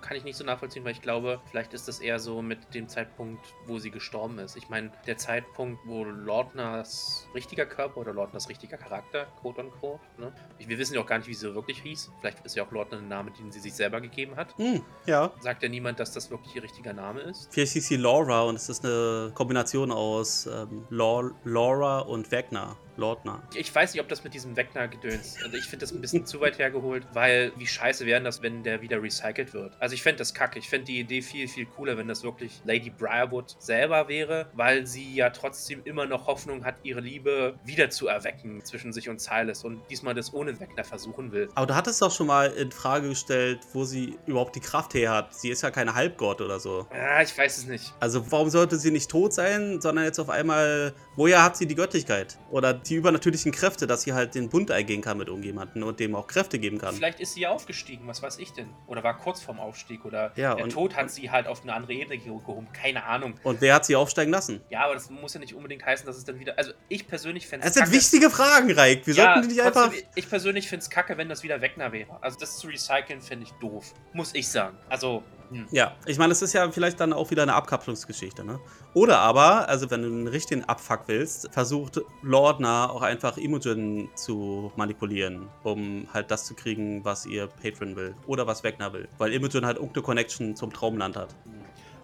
kann ich nicht so nachvollziehen, weil ich glaube, vielleicht ist das eher so mit dem Zeitpunkt, wo sie gestorben ist. Ich meine, der Zeitpunkt, wo Lordners richtiger Körper oder Lordners richtiger Charakter, quote unquote, ne? Wir wissen ja auch gar nicht, wie sie wirklich hieß. Vielleicht ist ja auch Lordner ein Name, den sie sich selber gegeben hat. Hm, ja. Sagt ja niemand, dass das wirklich ihr richtiger Name ist. Vielleicht hieß sie Laura und es ist eine Kombination aus ähm, Lau- Laura und Wagner. Lordner. Ich weiß nicht, ob das mit diesem Wegner-Gedöns. Also ich finde das ein bisschen zu weit hergeholt, weil wie scheiße wäre das, wenn der wieder recycelt wird. Also ich fände das kacke. Ich fände die Idee viel, viel cooler, wenn das wirklich Lady Briarwood selber wäre, weil sie ja trotzdem immer noch Hoffnung hat, ihre Liebe wieder zu erwecken zwischen sich und Silas und diesmal das ohne Wegner versuchen will. Aber du hattest doch schon mal in Frage gestellt, wo sie überhaupt die Kraft her hat. Sie ist ja keine Halbgott oder so. Ja, ich weiß es nicht. Also warum sollte sie nicht tot sein, sondern jetzt auf einmal, woher hat sie die Göttlichkeit? Oder die übernatürlichen Kräfte, dass sie halt den Bund eingehen kann mit irgendjemandem und dem auch Kräfte geben kann. Vielleicht ist sie ja aufgestiegen, was weiß ich denn? Oder war kurz vorm Aufstieg oder Ja, der und- Tod hat sie halt auf eine andere Ebene ge- gehoben. Keine Ahnung. Und wer hat sie aufsteigen lassen? Ja, aber das muss ja nicht unbedingt heißen, dass es dann wieder. Also ich persönlich fände Es sind wichtige Fragen, Reik. Wir sollten die nicht einfach. Ich persönlich finde es kacke, wenn das wieder Wegner wäre. Also das zu recyceln finde ich doof. Muss ich sagen. Also. Ja, ich meine, es ist ja vielleicht dann auch wieder eine Abkapselungsgeschichte, ne? Oder aber, also wenn du einen richtigen Abfuck willst, versucht Lordner auch einfach Imogen zu manipulieren, um halt das zu kriegen, was ihr Patron will. Oder was Wegner will. Weil Imogen halt irgendeine Connection zum Traumland hat. hm.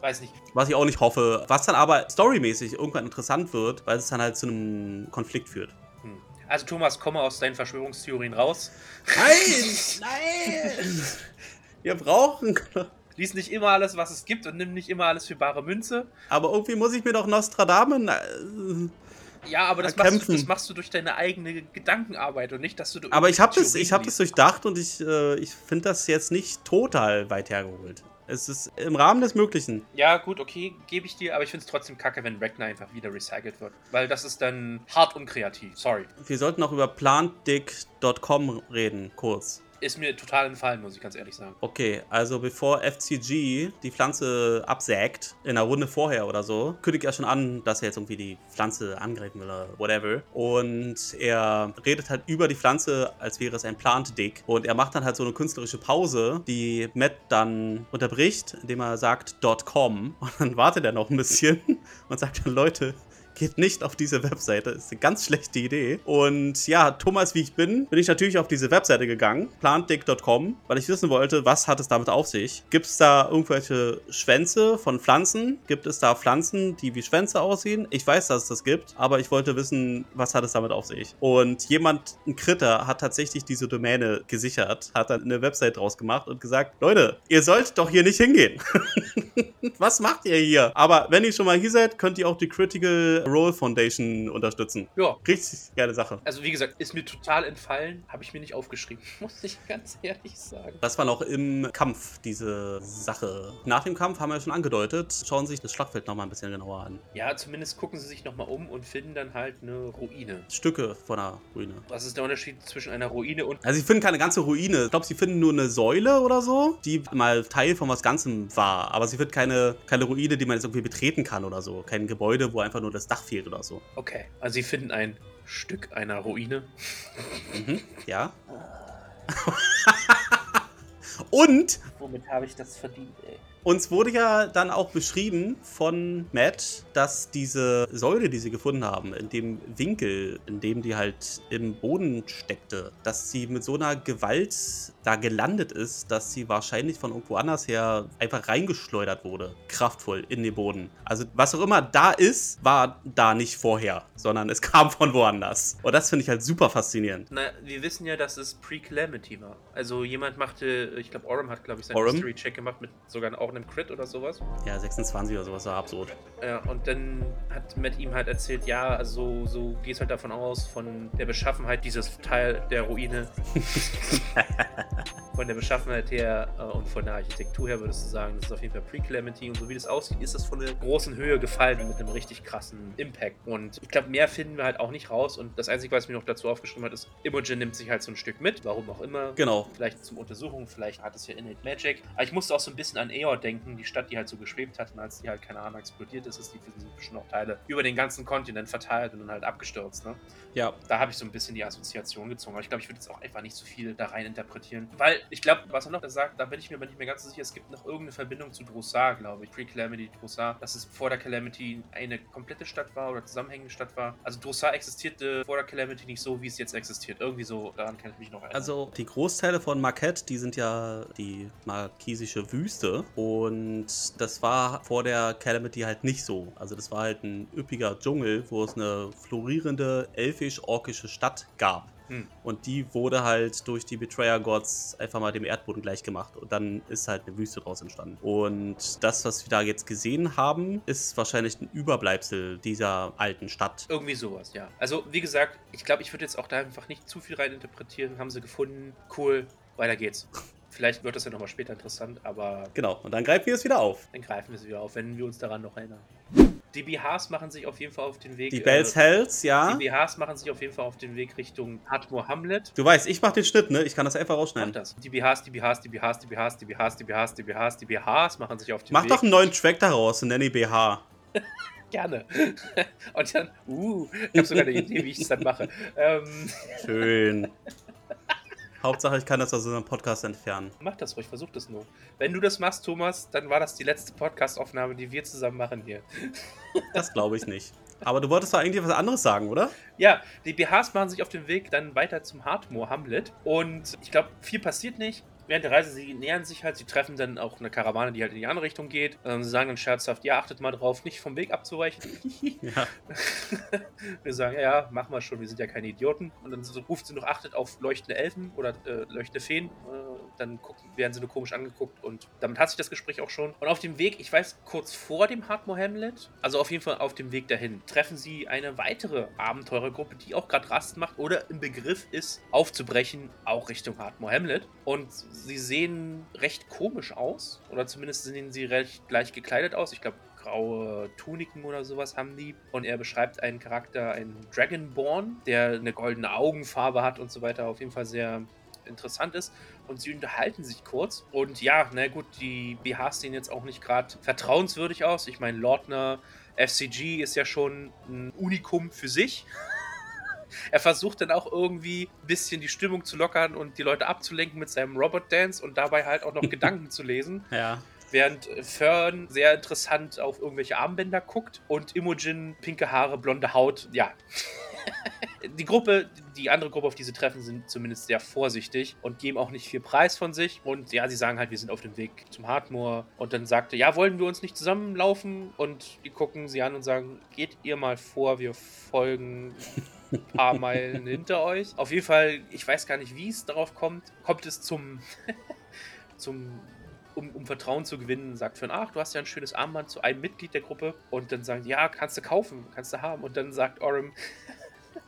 weiß nicht. Was ich auch nicht hoffe. Was dann aber storymäßig irgendwann interessant wird, weil es dann halt zu einem Konflikt führt. Hm. Also Thomas, komme aus deinen Verschwörungstheorien raus. Nein! Nein! Wir brauchen. Lies nicht immer alles, was es gibt und nimm nicht immer alles für bare Münze. Aber irgendwie muss ich mir doch Nostradamen. Äh, Ja, aber das machst, du, das machst du durch deine eigene Gedankenarbeit und nicht, dass du. Aber ich habe das, ich hab das durchdacht und ich, äh, ich finde das jetzt nicht total weit hergeholt. Es ist im Rahmen des Möglichen. Ja, gut, okay, gebe ich dir, aber ich finde es trotzdem kacke, wenn Ragnar einfach wieder recycelt wird. Weil das ist dann hart unkreativ. Sorry. Wir sollten auch über plantdick.com reden, kurz. Ist mir total entfallen, muss ich ganz ehrlich sagen. Okay, also bevor FCG die Pflanze absägt, in einer Runde vorher oder so, kündigt er schon an, dass er jetzt irgendwie die Pflanze angreifen will oder whatever. Und er redet halt über die Pflanze, als wäre es ein Plant-Dick. Und er macht dann halt so eine künstlerische Pause, die Matt dann unterbricht, indem er sagt .com. Und dann wartet er noch ein bisschen und sagt dann, Leute, Geht nicht auf diese Webseite, ist eine ganz schlechte Idee. Und ja, Thomas, wie ich bin, bin ich natürlich auf diese Webseite gegangen, plantdick.com, weil ich wissen wollte, was hat es damit auf sich? Gibt es da irgendwelche Schwänze von Pflanzen? Gibt es da Pflanzen, die wie Schwänze aussehen? Ich weiß, dass es das gibt, aber ich wollte wissen, was hat es damit auf sich? Und jemand, ein Kritter, hat tatsächlich diese Domäne gesichert, hat dann eine Website draus gemacht und gesagt, Leute, ihr sollt doch hier nicht hingehen. was macht ihr hier? Aber wenn ihr schon mal hier seid, könnt ihr auch die Critical Role Foundation unterstützen. Ja. Richtig geile Sache. Also wie gesagt, ist mir total entfallen, habe ich mir nicht aufgeschrieben, muss ich ganz ehrlich sagen. Das war noch im Kampf, diese Sache. Nach dem Kampf haben wir ja schon angedeutet, schauen Sie sich das Schlachtfeld nochmal ein bisschen genauer an. Ja, zumindest gucken sie sich nochmal um und finden dann halt eine Ruine. Stücke von der Ruine. Was ist der Unterschied zwischen einer Ruine und... Also sie finden keine ganze Ruine. Ich glaube, sie finden nur eine Säule oder so, die mal Teil von was Ganzem war. Aber sie finden keine, keine Ruine, die man jetzt irgendwie betreten kann oder so. Kein Gebäude, wo einfach nur das Dach fehlt oder so. Okay, also sie finden ein Stück einer Ruine. Mhm. Ja. Und Womit habe ich das verdient, ey? Uns wurde ja dann auch beschrieben von Matt, dass diese Säule, die sie gefunden haben, in dem Winkel, in dem die halt im Boden steckte, dass sie mit so einer Gewalt da gelandet ist, dass sie wahrscheinlich von irgendwo anders her einfach reingeschleudert wurde. Kraftvoll in den Boden. Also was auch immer da ist, war da nicht vorher, sondern es kam von woanders. Und das finde ich halt super faszinierend. Na, wir wissen ja, dass es Pre-Calamity war. Also jemand machte, ich glaube, Oram hat, glaube ich, seinen? History-Check gemacht mit sogar auch einem Crit oder sowas. Ja, 26 oder sowas war absurd. Ja, und dann hat Matt ihm halt erzählt, ja, also so gehst halt davon aus, von der Beschaffenheit dieses Teil der Ruine. von der Beschaffenheit her äh, und von der Architektur her würdest du sagen, das ist auf jeden Fall Pre-Calamity und so wie das aussieht, ist das von einer großen Höhe gefallen mit einem richtig krassen Impact. Und ich glaube, mehr finden wir halt auch nicht raus. Und das Einzige, was mir noch dazu aufgeschrieben hat, ist, Imogen nimmt sich halt so ein Stück mit, warum auch immer. Genau. Vielleicht zum Untersuchen, vielleicht hat es ja Innate Magic. Aber ich musste auch so ein bisschen an Eor denken, die Stadt, die halt so geschwebt hat. Und als die halt, keine Ahnung, explodiert ist, ist die für sich noch Teile über den ganzen Kontinent verteilt und dann halt abgestürzt. Ne? Ja, Da habe ich so ein bisschen die Assoziation gezogen. Aber ich glaube, ich würde jetzt auch einfach nicht so viel da rein interpretieren. Weil ich glaube, was er noch sagt, da bin ich mir aber nicht mehr ganz so sicher. Es gibt noch irgendeine Verbindung zu Drossar, glaube ich. Pre-Calamity Drossar. Dass es vor der Calamity eine komplette Stadt war oder zusammenhängende Stadt war. Also Drossar existierte vor der Calamity nicht so, wie es jetzt existiert. Irgendwie so, daran kann ich mich noch erinnern. Also die Großteile von Marquette, die sind ja die markisische Wüste und das war vor der Calamity halt nicht so. Also das war halt ein üppiger Dschungel, wo es eine florierende elfisch-orkische Stadt gab. Hm. Und die wurde halt durch die Betrayer Gods einfach mal dem Erdboden gleich gemacht. Und dann ist halt eine Wüste draus entstanden. Und das, was wir da jetzt gesehen haben, ist wahrscheinlich ein Überbleibsel dieser alten Stadt. Irgendwie sowas, ja. Also, wie gesagt, ich glaube, ich würde jetzt auch da einfach nicht zu viel rein interpretieren. Haben sie gefunden, cool, weiter geht's. Vielleicht wird das ja nochmal später interessant, aber Genau. Und dann greifen wir es wieder auf. dann greifen wir es wieder auf, wenn wir uns daran noch erinnern. Die BHs machen sich auf jeden Fall auf den Weg. Die Bells Hells, ja. Die BHs machen sich auf jeden Fall auf den Weg Richtung Atmor Hamlet. Du weißt, ich mach den Schnitt, ne? Ich kann das einfach Mach rausschneiden. das. Die BHs, die BHs, die BHs, die BHs, die BHs, die BHs, die BHs, die BHs machen sich auf den Mach Weg. doch einen neuen Track daraus, einen Nanny BH. Gerne. Und dann, uh, ich habe sogar eine Idee, wie ich es dann mache. Ähm, Schön. Hauptsache, ich kann das aus unserem Podcast entfernen. mach das ruhig, versuch das nur. Wenn du das machst, Thomas, dann war das die letzte Podcast-Aufnahme, die wir zusammen machen hier. Das glaube ich nicht. Aber du wolltest doch eigentlich was anderes sagen, oder? Ja, die BHs machen sich auf den Weg dann weiter zum Hardmoor Hamlet. Und ich glaube, viel passiert nicht. Während der Reise, sie nähern sich halt, sie treffen dann auch eine Karawane, die halt in die andere Richtung geht. Ähm, sie sagen dann scherzhaft, ja, achtet mal drauf, nicht vom Weg abzuweichen. Ja. wir sagen, ja, ja, machen wir schon, wir sind ja keine Idioten. Und dann so ruft sie noch, achtet auf leuchtende Elfen oder äh, leuchtende Feen. Äh, dann gucken, werden sie nur komisch angeguckt und damit hat sich das Gespräch auch schon. Und auf dem Weg, ich weiß, kurz vor dem Hardmore Hamlet, also auf jeden Fall auf dem Weg dahin, treffen sie eine weitere Abenteurergruppe, die auch gerade Rast macht oder im Begriff ist, aufzubrechen, auch Richtung Hardmore Hamlet. Und sie sehen recht komisch aus, oder zumindest sehen sie recht gleich gekleidet aus. Ich glaube, graue Tuniken oder sowas haben die. Und er beschreibt einen Charakter, einen Dragonborn, der eine goldene Augenfarbe hat und so weiter. Auf jeden Fall sehr interessant ist. Und sie unterhalten sich kurz. Und ja, na gut, die BHs sehen jetzt auch nicht gerade vertrauenswürdig aus. Ich meine, Lordner FCG ist ja schon ein Unikum für sich. Er versucht dann auch irgendwie ein bisschen die Stimmung zu lockern und die Leute abzulenken mit seinem Robot Dance und dabei halt auch noch Gedanken zu lesen. Ja. Während Fern sehr interessant auf irgendwelche Armbänder guckt und Imogen pinke Haare, blonde Haut, ja. die Gruppe, die andere Gruppe, auf die sie treffen, sind zumindest sehr vorsichtig und geben auch nicht viel Preis von sich. Und ja, sie sagen halt, wir sind auf dem Weg zum Hardmoor. Und dann sagte, ja, wollen wir uns nicht zusammenlaufen? Und die gucken sie an und sagen, geht ihr mal vor, wir folgen paar Meilen hinter euch. Auf jeden Fall, ich weiß gar nicht, wie es darauf kommt, kommt es zum, zum um, um Vertrauen zu gewinnen, sagt Fern, ach, du hast ja ein schönes Armband zu einem Mitglied der Gruppe. Und dann sagen die, ja, kannst du kaufen, kannst du haben. Und dann sagt Orem,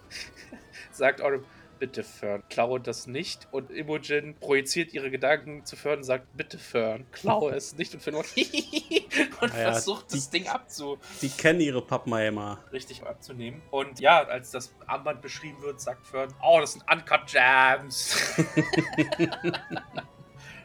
sagt Orem, bitte Fern, klaue das nicht. Und Imogen projiziert ihre Gedanken zu Fern und sagt, bitte Fern, klaue es nicht. Und Fern und Ja, versucht die- das Ding abzu Die kennen ihre Pappen ja immer. richtig abzunehmen. Und ja, als das Armband beschrieben wird, sagt Fern, oh, das sind Uncut Jams.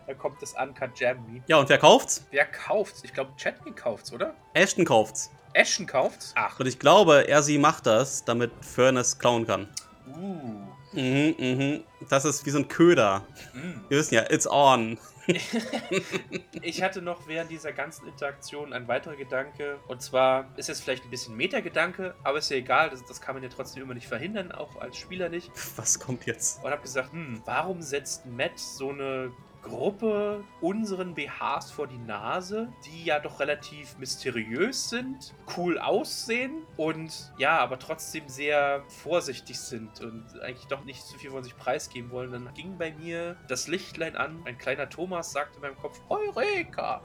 da kommt das Uncut Jam. Ja, und wer kauft's? Wer kauft's? Ich glaube, Chatney kauft's, oder? Ashton kauft's. Ashton kauft's? Ach, Und ich glaube, er sie macht das, damit Furnace klauen kann. uh. Mhm, mhm. Das ist wie so ein Köder. Mm. Wir wissen ja, it's on. ich hatte noch während dieser ganzen Interaktion ein weiterer Gedanke. Und zwar ist es vielleicht ein bisschen Meta-Gedanke, aber ist ja egal. Das, das, kann man ja trotzdem immer nicht verhindern, auch als Spieler nicht. Was kommt jetzt? Und habe gesagt, hm, warum setzt Matt so eine Gruppe unseren BHs vor die Nase, die ja doch relativ mysteriös sind, cool aussehen und ja, aber trotzdem sehr vorsichtig sind und eigentlich doch nicht zu viel von sich preisgeben wollen. Dann ging bei mir das Lichtlein an. Ein kleiner Thomas sagte in meinem Kopf, Eureka!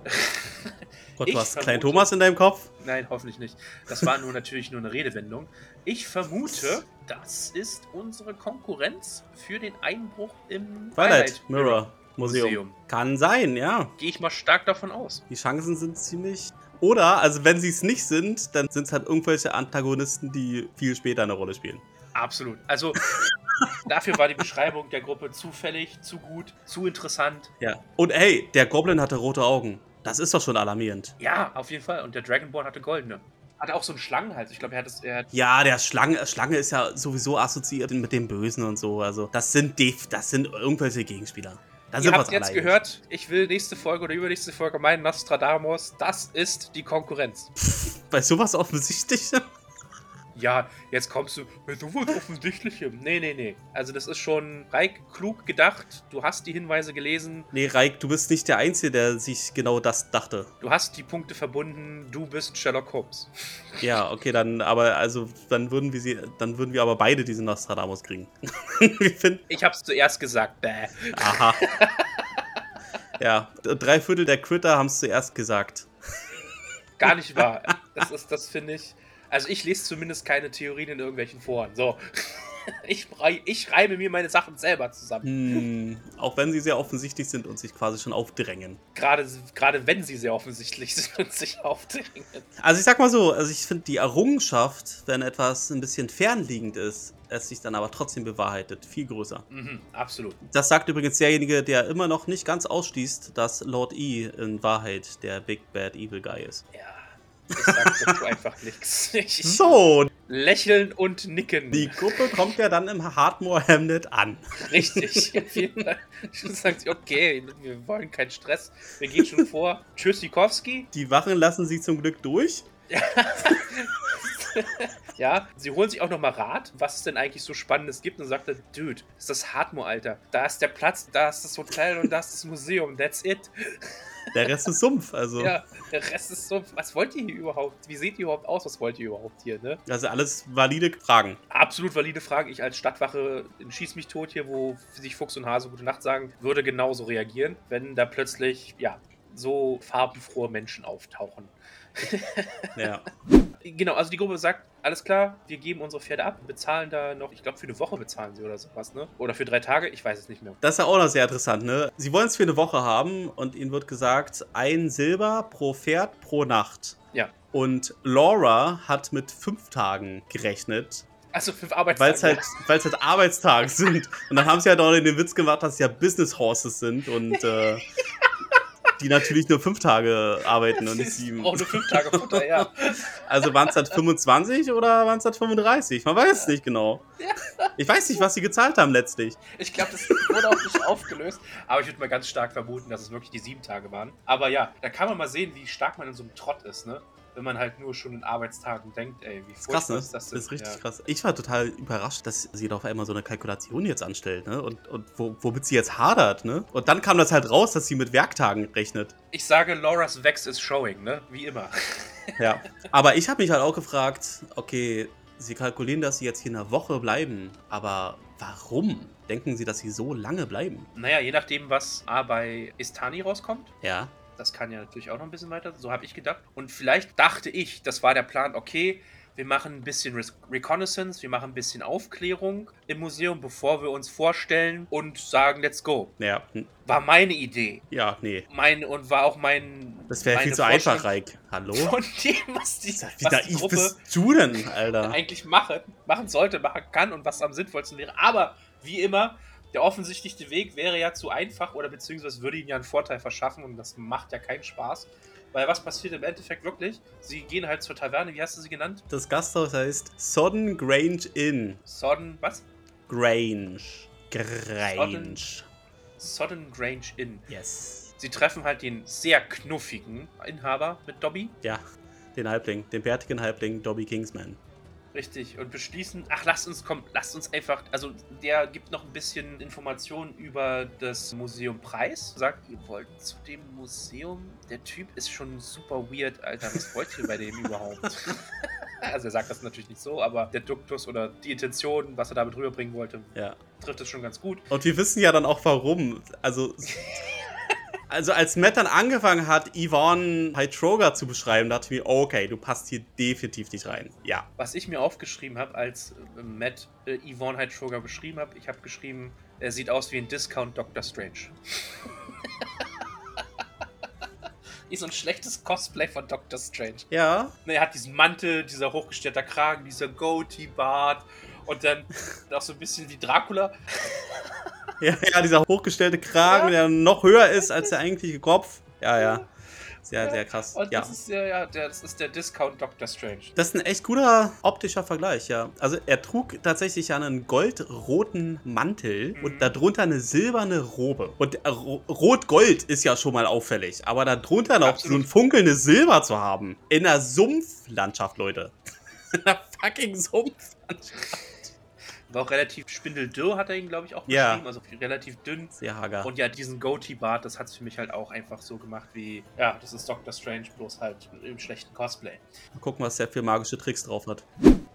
Gott, du hast kleinen Thomas in deinem Kopf? Nein, hoffentlich nicht. Das war nur natürlich nur eine Redewendung. Ich vermute, das ist unsere Konkurrenz für den Einbruch im Twilight Mirror. Museum. Museum. Kann sein, ja. Gehe ich mal stark davon aus. Die Chancen sind ziemlich. Oder, also wenn sie es nicht sind, dann sind es halt irgendwelche Antagonisten, die viel später eine Rolle spielen. Absolut. Also dafür war die Beschreibung der Gruppe zufällig, zu gut, zu interessant. Ja. Und hey, der Goblin hatte rote Augen. Das ist doch schon alarmierend. Ja, auf jeden Fall. Und der Dragonborn hatte goldene. Hatte auch so einen Schlangenhals. Ich glaube, er hat es. ja, der Schlange, Schlange ist ja sowieso assoziiert mit dem Bösen und so. Also, das sind, das sind irgendwelche Gegenspieler. Dann Ihr habt jetzt alleine. gehört, ich will nächste Folge oder übernächste Folge meinen Nostradamus. Das ist die Konkurrenz. Bei sowas offensichtlich? Ja, jetzt kommst du mit sowas Offensichtlichem. Nee, nee, nee. Also, das ist schon Reik klug gedacht. Du hast die Hinweise gelesen. Nee, Reik, du bist nicht der Einzige, der sich genau das dachte. Du hast die Punkte verbunden. Du bist Sherlock Holmes. Ja, okay, dann, aber, also, dann würden wir sie, dann würden wir aber beide diesen Nostradamus kriegen. ich hab's zuerst gesagt. Bäh. Aha. ja, drei Viertel der Critter haben es zuerst gesagt. Gar nicht wahr. Das ist, das finde ich. Also ich lese zumindest keine Theorien in irgendwelchen Foren. So. Ich, ich reime mir meine Sachen selber zusammen. Hm, auch wenn sie sehr offensichtlich sind und sich quasi schon aufdrängen. Gerade, gerade wenn sie sehr offensichtlich sind und sich aufdrängen. Also ich sag mal so, also ich finde die Errungenschaft, wenn etwas ein bisschen fernliegend ist, es sich dann aber trotzdem bewahrheitet, viel größer. Mhm, absolut. Das sagt übrigens derjenige, der immer noch nicht ganz ausschließt, dass Lord E in Wahrheit der Big Bad Evil Guy ist. Ja. Ich sag dazu einfach nichts. So. Lächeln und nicken. Die Gruppe kommt ja dann im Hardmore Hamlet an. Richtig. Auf jeden Fall. sagt sie, okay, wir wollen keinen Stress. Wir gehen schon vor. Tschüssikowski. Die Wachen lassen sie zum Glück durch. ja, sie holen sich auch nochmal Rat, was es denn eigentlich so Spannendes gibt und sagt er, Dude, das ist das Hardmore, Alter. Da ist der Platz, da ist das Hotel und da ist das Museum. That's it. Der Rest ist Sumpf, also. Ja, der Rest ist Sumpf. Was wollt ihr hier überhaupt? Wie seht ihr überhaupt aus? Was wollt ihr überhaupt hier, ne? Also alles valide Fragen. Absolut valide Fragen. Ich als Stadtwache schieß mich tot hier, wo sich Fuchs und Hase gute Nacht sagen, würde genauso reagieren, wenn da plötzlich, ja, so farbenfrohe Menschen auftauchen. ja. Genau, also die Gruppe sagt, alles klar, wir geben unsere Pferde ab, bezahlen da noch, ich glaube für eine Woche bezahlen sie oder sowas, ne? Oder für drei Tage, ich weiß es nicht mehr. Das ist ja auch noch sehr interessant, ne? Sie wollen es für eine Woche haben und ihnen wird gesagt, ein Silber pro Pferd pro Nacht. Ja. Und Laura hat mit fünf Tagen gerechnet. Also fünf Arbeitstage. Weil es halt, weil's halt Arbeitstage sind. Und dann haben sie ja halt auch in den Witz gemacht, dass es ja Business Horses sind und äh, die natürlich nur fünf Tage arbeiten und nicht sieben. Auch nur fünf Tage Futter, ja. Also waren es dann 25 oder waren es dann 35? Man weiß es nicht genau. Ich weiß nicht, was sie gezahlt haben letztlich. Ich glaube, das wurde auch nicht aufgelöst. Aber ich würde mal ganz stark vermuten, dass es wirklich die sieben Tage waren. Aber ja, da kann man mal sehen, wie stark man in so einem Trott ist, ne? Wenn man halt nur schon in Arbeitstagen denkt, ey, wie krass, ne? ist das denn? Das ist richtig ja. krass. Ich war total überrascht, dass sie da auf einmal so eine Kalkulation jetzt anstellt, ne? Und, und wo, womit sie jetzt hadert, ne? Und dann kam das halt raus, dass sie mit Werktagen rechnet. Ich sage, Laura's Vex is showing, ne? Wie immer. ja. Aber ich habe mich halt auch gefragt, okay, sie kalkulieren, dass sie jetzt hier eine Woche bleiben, aber warum? Denken sie, dass sie so lange bleiben? Naja, je nachdem, was A bei Istani rauskommt. Ja. Das kann ja natürlich auch noch ein bisschen weiter. So habe ich gedacht. Und vielleicht dachte ich, das war der Plan, okay, wir machen ein bisschen Reconnaissance, wir machen ein bisschen Aufklärung im Museum, bevor wir uns vorstellen und sagen, let's go. Ja. War meine Idee. Ja, nee. Mein, und war auch mein. Das wäre viel zu einfach, Reik. Hallo? Von dem, was die, Wie was die Gruppe bist du denn, Alter? eigentlich machen, machen sollte, machen kann und was am sinnvollsten wäre. Aber wie immer, der offensichtliche Weg wäre ja zu einfach oder beziehungsweise würde ihnen ja einen Vorteil verschaffen und das macht ja keinen Spaß. Weil was passiert im Endeffekt wirklich? Sie gehen halt zur Taverne, wie hast du sie genannt? Das Gasthaus heißt Sodden Grange Inn. Sodden, was? Grange. Grange. Sodden, Sodden Grange Inn. Yes. Sie treffen halt den sehr knuffigen Inhaber mit Dobby. Ja, den Halbling, den bärtigen Halbling Dobby Kingsman. Richtig, und beschließen, ach, lasst uns, komm, lasst uns einfach, also der gibt noch ein bisschen Informationen über das Museum Preis. Sagt, ihr wollt zu dem Museum, der Typ ist schon super weird, Alter, was wollt ihr bei dem überhaupt? also er sagt das natürlich nicht so, aber der Duktus oder die Intention, was er damit rüberbringen wollte, Ja. trifft es schon ganz gut. Und wir wissen ja dann auch warum. Also, also als Matt dann angefangen hat, Yvonne Hytroga zu beschreiben, dachte ich mir, okay, du passt hier definitiv nicht rein. Ja. Was ich mir aufgeschrieben habe, als äh, Matt äh, Yvonne Hytroga beschrieben hat, ich habe geschrieben, er sieht aus wie ein Discount Doctor Strange. Wie so ein schlechtes Cosplay von Doctor Strange. Ja. Ne, er hat diesen Mantel, dieser hochgestellte Kragen, dieser Goatee-Bart und dann auch so ein bisschen wie Dracula. Ja, ja, dieser hochgestellte Kragen, Ja. der noch höher ist als der eigentliche Kopf. Ja, ja. Sehr, sehr krass. Und Ja. das ist der, ja, der, das ist der Discount Doctor Strange. Das ist ein echt guter optischer Vergleich, ja. Also er trug tatsächlich ja einen goldroten Mantel Mhm. und darunter eine silberne Robe. Und äh, Ro- Rot-Gold ist ja schon mal auffällig, aber darunter noch Absolut. so ein funkelndes Silber zu haben. In einer Sumpflandschaft, Leute. In einer fucking Sumpflandschaft. War auch relativ spindeldürr, hat er ihn, glaube ich, auch Ja. beschrieben. Also relativ dünn. Sehr hager. Und ja, diesen Goatee-Bart, das hat es für mich halt auch einfach so gemacht wie, ja, das ist Doctor Strange, bloß halt im schlechten Cosplay. Mal gucken, was der für magische Tricks drauf hat.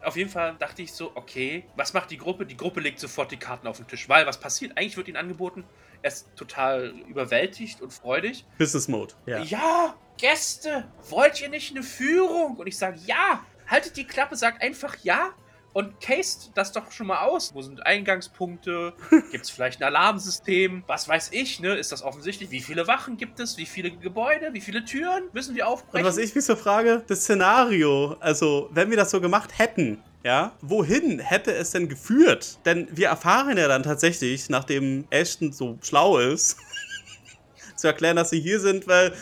Auf jeden Fall dachte ich so, okay, was macht die Gruppe? Die Gruppe legt sofort die Karten auf den Tisch, weil was passiert? Eigentlich wird ihnen angeboten, er ist total überwältigt und freudig. Business Mode. Ja. Ja, Gäste, wollt ihr nicht eine Führung? Und ich sage, ja, haltet die Klappe, sagt einfach ja und cased das doch schon mal aus. Wo sind Eingangspunkte? Gibt es vielleicht ein Alarmsystem? Was weiß ich, ne? Ist das offensichtlich? Wie viele Wachen gibt es? Wie viele Gebäude? Wie viele Türen? Müssen wir aufbrechen? Und was ich mich so frage, das Szenario, also wenn wir das so gemacht hätten, ja, wohin hätte es denn geführt? Denn wir erfahren ja dann tatsächlich, nachdem Ashton so schlau ist, zu erklären, dass sie hier sind, weil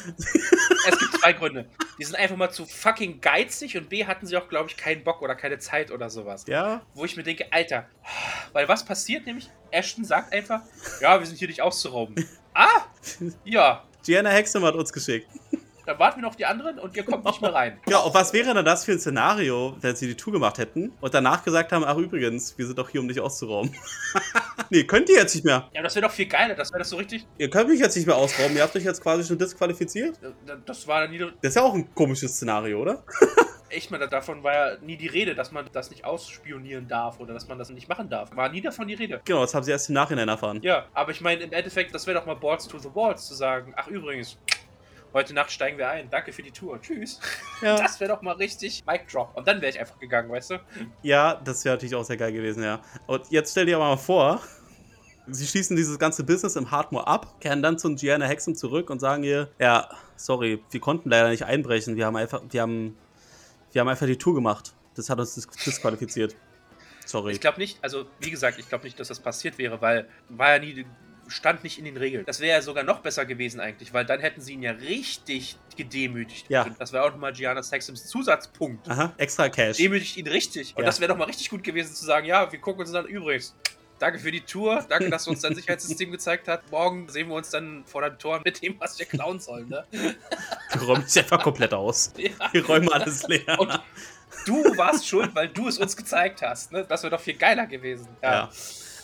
Es gibt zwei Gründe. Die sind einfach mal zu fucking geizig und B hatten sie auch, glaube ich, keinen Bock oder keine Zeit oder sowas. ja, Wo ich mir denke, Alter, weil was passiert nämlich? Ashton sagt einfach, ja, wir sind hier dich auszurauben. ah, ja, Gianna Hexam hat uns geschickt. Dann warten wir noch auf die anderen und ihr kommt nicht mehr rein. Ja, und was wäre denn das für ein Szenario, wenn sie die Tour gemacht hätten und danach gesagt haben, ach übrigens, wir sind doch hier, um dich auszurauben. nee, könnt ihr jetzt nicht mehr. Ja, das wäre doch viel geiler, das wäre das so richtig. Ihr könnt mich jetzt nicht mehr ausrauben, ihr habt euch jetzt quasi schon disqualifiziert. Das war nie, Das ist ja auch ein komisches Szenario, oder? echt mal, davon war ja nie die Rede, dass man das nicht ausspionieren darf oder dass man das nicht machen darf. War nie davon die Rede. Genau, das haben sie erst im Nachhinein erfahren. Ja, aber ich meine, im Endeffekt, das wäre doch mal Balls to the Walls zu sagen, ach übrigens, heute Nacht steigen wir ein, danke für die Tour, tschüss. Ja. Das wäre doch mal richtig Mic Drop. Und dann wäre ich einfach gegangen, weißt du? Ja, das wäre natürlich auch sehr geil gewesen, ja. Und jetzt stell dir aber mal vor, sie schließen dieses ganze Business im Hardmore ab, kehren dann zu Gianna Hexam zurück und sagen ihr, ja, sorry, wir konnten leider nicht einbrechen, wir haben einfach, wir haben, wir haben einfach die Tour gemacht. Das hat uns dis disqualifiziert. Sorry. Ich glaube nicht, also wie gesagt, ich glaube nicht, dass das passiert wäre, weil war ja nie, stand nicht in den Regeln. Das wäre ja sogar noch besser gewesen eigentlich, weil dann hätten sie ihn ja richtig gedemütigt. Ja. Das wäre auch nochmal Gianna Saxons Zusatzpunkt. Aha, extra Cash. Demütigt ihn richtig. Und Ja. das wäre doch mal richtig gut gewesen zu sagen, ja, wir gucken uns dann übrigens. Danke für die Tour, danke, dass du uns dein Sicherheitssystem gezeigt hast. Morgen sehen wir uns dann vor deinem Tor mit dem, was wir klauen sollen, ne? Wir räumen es einfach komplett aus. Ja. Wir räumen alles leer. Und du warst schuld, weil du es uns gezeigt hast, ne? Das wäre doch viel geiler gewesen. Ja.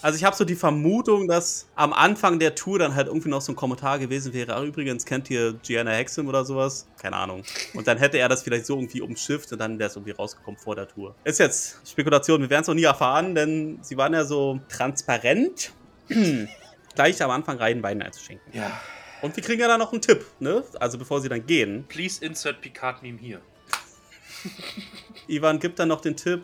Also ich habe so die Vermutung, dass am Anfang der Tour dann halt irgendwie noch so ein Kommentar gewesen wäre, ach übrigens, kennt ihr Gianna Hexam oder sowas? Keine Ahnung. Und dann hätte er das vielleicht so irgendwie umschifft und dann wäre es irgendwie rausgekommen vor der Tour. Ist jetzt Spekulation, wir werden es noch nie erfahren, denn sie waren ja so transparent, gleich am Anfang rein Wein einzuschenken. Ja. Und wir kriegen ja dann noch einen Tipp, ne? Also bevor sie dann gehen. Please insert Picard-Meme hier. Ivan gibt dann noch den Tipp,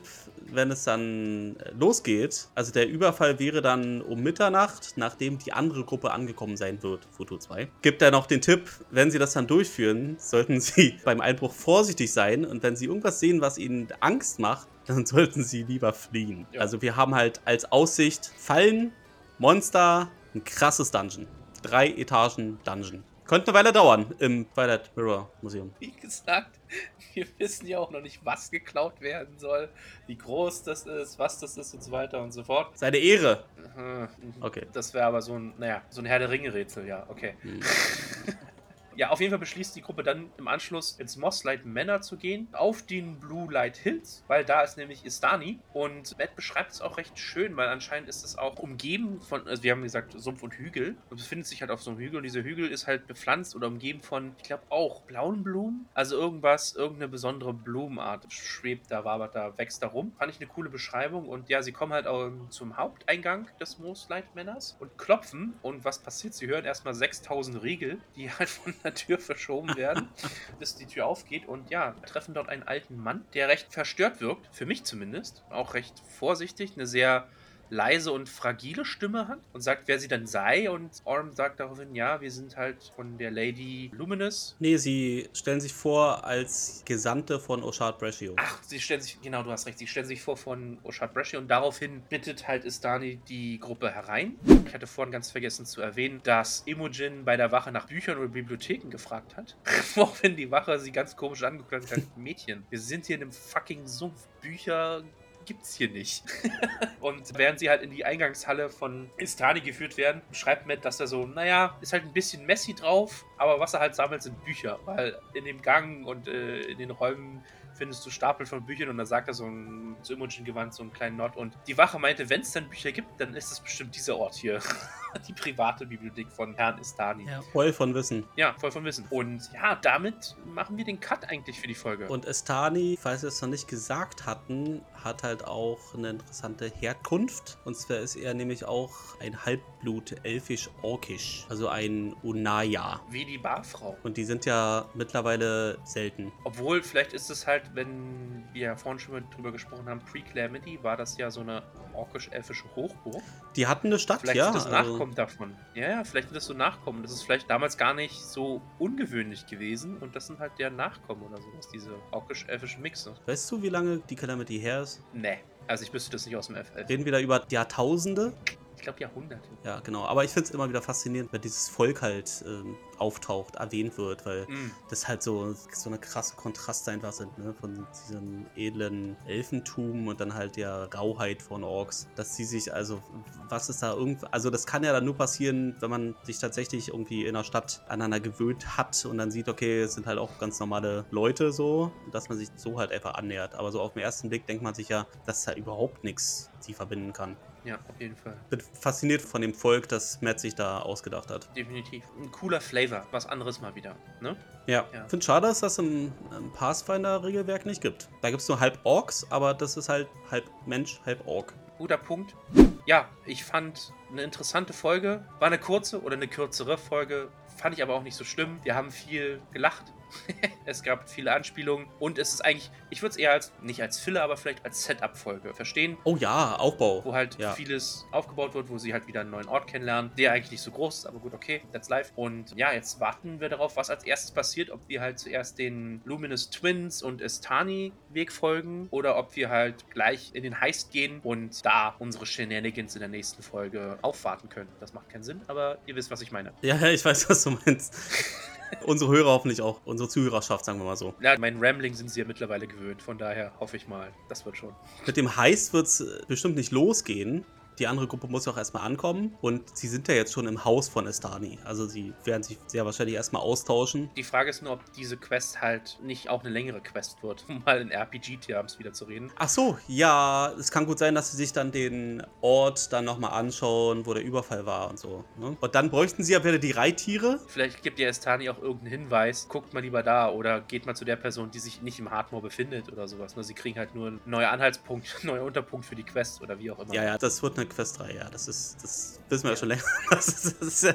wenn es dann äh, losgeht. Also der Überfall wäre dann um Mitternacht, nachdem die andere Gruppe angekommen sein wird, Foto 2. Gibt er noch den Tipp, wenn sie das dann durchführen, sollten sie beim Einbruch vorsichtig sein und wenn sie irgendwas sehen, was ihnen Angst macht, dann sollten sie lieber fliehen. Ja. Also wir haben halt als Aussicht Fallen, Monster, ein krasses Dungeon. Drei Etagen Dungeon. Könnte eine Weile dauern im Twilight Mirror Museum. Wie gesagt, wir wissen ja auch noch nicht, was geklaut werden soll, wie groß das ist, was das ist und so weiter und so fort. Seine Ehre. Aha, Okay. Das wäre aber so ein, naja, so ein Herr der Ringe-Rätsel, ja, okay. Hm. Ja, auf jeden Fall beschließt die Gruppe dann im Anschluss ins Mosslight Manor zu gehen, auf den Blue Light Hills, weil da ist nämlich Istani. Und Matt beschreibt es auch recht schön, weil anscheinend ist es auch umgeben von, also wir haben gesagt, Sumpf und Hügel. Und befindet sich halt auf so einem Hügel und dieser Hügel ist halt bepflanzt oder umgeben von, ich glaube auch blauen Blumen. Also irgendwas, irgendeine besondere Blumenart schwebt da, wabert da, wächst da rum. Fand ich eine coole Beschreibung. Und ja, sie kommen halt auch zum Haupteingang des Mooslight Manors und klopfen. Und was passiert? Sie hören erstmal 6000 Riegel, die halt von der Tür verschoben werden, bis die Tür aufgeht. Und ja, treffen dort einen alten Mann, der recht verstört wirkt, für mich zumindest. Auch recht vorsichtig, eine sehr leise und fragile Stimme hat und sagt, wer sie dann sei. Und Orm sagt daraufhin, ja, wir sind halt von der Lady Luminous. Nee, sie stellen sich vor als Gesandte von Oshard Brashio. Ach, sie stellen sich, genau, du hast recht, sie stellen sich vor von Oshard Brashio und daraufhin bittet halt Istani die Gruppe herein. Ich hatte vorhin ganz vergessen zu erwähnen, dass Imogen bei der Wache nach Büchern oder Bibliotheken gefragt hat. Woraufhin die Wache sie ganz komisch angeguckt hat und gesagt, Mädchen, wir sind hier in einem fucking Sumpf. Bücher gibt's hier nicht. und während sie halt in die Eingangshalle von Istani geführt werden, schreibt Matt, dass er so, naja, ist halt ein bisschen messy drauf, aber was er halt sammelt, sind Bücher. Weil in dem Gang und äh, in den Räumen findest du Stapel von Büchern und da sagt er so ein zu Imogen-Gewand so einen kleinen Not. Und die Wache meinte, wenn es dann Bücher gibt, dann ist es bestimmt dieser Ort hier. die private Bibliothek von Herrn Istani. Ja, voll von Wissen. Ja, voll von Wissen. Und ja, damit machen wir den Cut eigentlich für die Folge. Und Istani, falls wir es noch nicht gesagt hatten, hat halt auch eine interessante Herkunft. Und zwar ist er nämlich auch ein Halbblut elfisch-orkisch. Also ein Unaya. Wie die Barfrau. Und die sind ja mittlerweile selten. Obwohl, vielleicht ist es halt, wenn wir ja vorhin schon mal drüber gesprochen haben, Pre-Calamity war das ja so eine orkisch-elfische Hochburg. Die hatten eine Stadt, Vielleicht ja. wird das also- Nachkommen davon. Ja, ja, vielleicht wird das so Nachkommen. Das ist vielleicht damals gar nicht so ungewöhnlich gewesen und das sind halt deren Nachkommen oder sowas, diese orkisch-elfischen Mixe. Weißt du, wie lange die Calamity her ist? Nee, also ich wüsste das nicht aus dem FF. Reden wir da über Jahrtausende? Ich glaube Jahrhunderte. Ja, genau. Aber ich finde es immer wieder faszinierend, wenn dieses Volk halt ähm, auftaucht, erwähnt wird, weil Mm. das halt so, so eine krasse Kontraste einfach sind, ne? Von diesem edlen Elfentum und dann halt der Rauheit von Orks. Dass sie sich, also, was ist da irgendwie, also das kann ja dann nur passieren, wenn man sich tatsächlich irgendwie in der Stadt aneinander gewöhnt hat und dann sieht, okay, es sind halt auch ganz normale Leute so, dass man sich so halt einfach annähert. Aber so auf den ersten Blick denkt man sich ja, dass da überhaupt nichts sie verbinden kann. Ja, auf jeden Fall. Bin fasziniert von dem Volk, das Matt sich da ausgedacht hat. Definitiv. Ein cooler Flavor. Was anderes mal wieder. Ne? Ja, Ja. ich finde schade, dass das im, im Pathfinder-Regelwerk nicht gibt. Da gibt es nur halb Orks, aber das ist halt halb Mensch, halb Ork. Guter Punkt. Ja, ich fand eine interessante Folge. War eine kurze oder eine kürzere Folge. Fand ich aber auch nicht so schlimm. Wir haben viel gelacht. es gab viele Anspielungen. Und es ist eigentlich, ich würde es eher als, nicht als Filler, aber vielleicht als Setup-Folge verstehen. Oh ja, Aufbau. Wo halt Ja. vieles aufgebaut wird, wo sie halt wieder einen neuen Ort kennenlernen, der eigentlich nicht so groß ist, aber gut, okay, that's life. Und ja, jetzt warten wir darauf, was als erstes passiert, ob wir halt zuerst den Luminous Twins und Estani Weg folgen oder ob wir halt gleich in den Heist gehen und da unsere Shenanigans in der nächsten Folge aufwarten können. Das macht keinen Sinn, aber ihr wisst, was ich meine. Ja, ja, ich weiß, was du meinst. unsere Hörer hoffentlich auch. Unsere Zuhörerschaft, sagen wir mal so. Ja, mein Rambling sind sie ja mittlerweile gewöhnt, von daher hoffe ich mal, das wird schon. Mit dem Heist wird es bestimmt nicht losgehen. Die andere Gruppe muss ja auch erstmal ankommen. Und sie sind ja jetzt schon im Haus von Estani. Also sie werden sich sehr wahrscheinlich erstmal austauschen. Die Frage ist nur, ob diese Quest halt nicht auch eine längere Quest wird, um mal in RPG-Terms wieder zu reden. Ach so, ja, es kann gut sein, dass sie sich dann den Ort dann nochmal anschauen, wo der Überfall war und so. Ne? Und dann bräuchten sie ja wieder die Reittiere. Vielleicht gibt dir Estani auch irgendeinen Hinweis, guckt mal lieber da oder geht mal zu der Person, die sich nicht im Hardmore befindet oder sowas. Ne? Sie kriegen halt nur einen neuen Anhaltspunkt, einen neuen Unterpunkt für die Quest oder wie auch immer. Ja, ja, das wird eine Quest 3, ja. Das ist, das wissen wir ja, schon länger. Das ist, das ist, ja-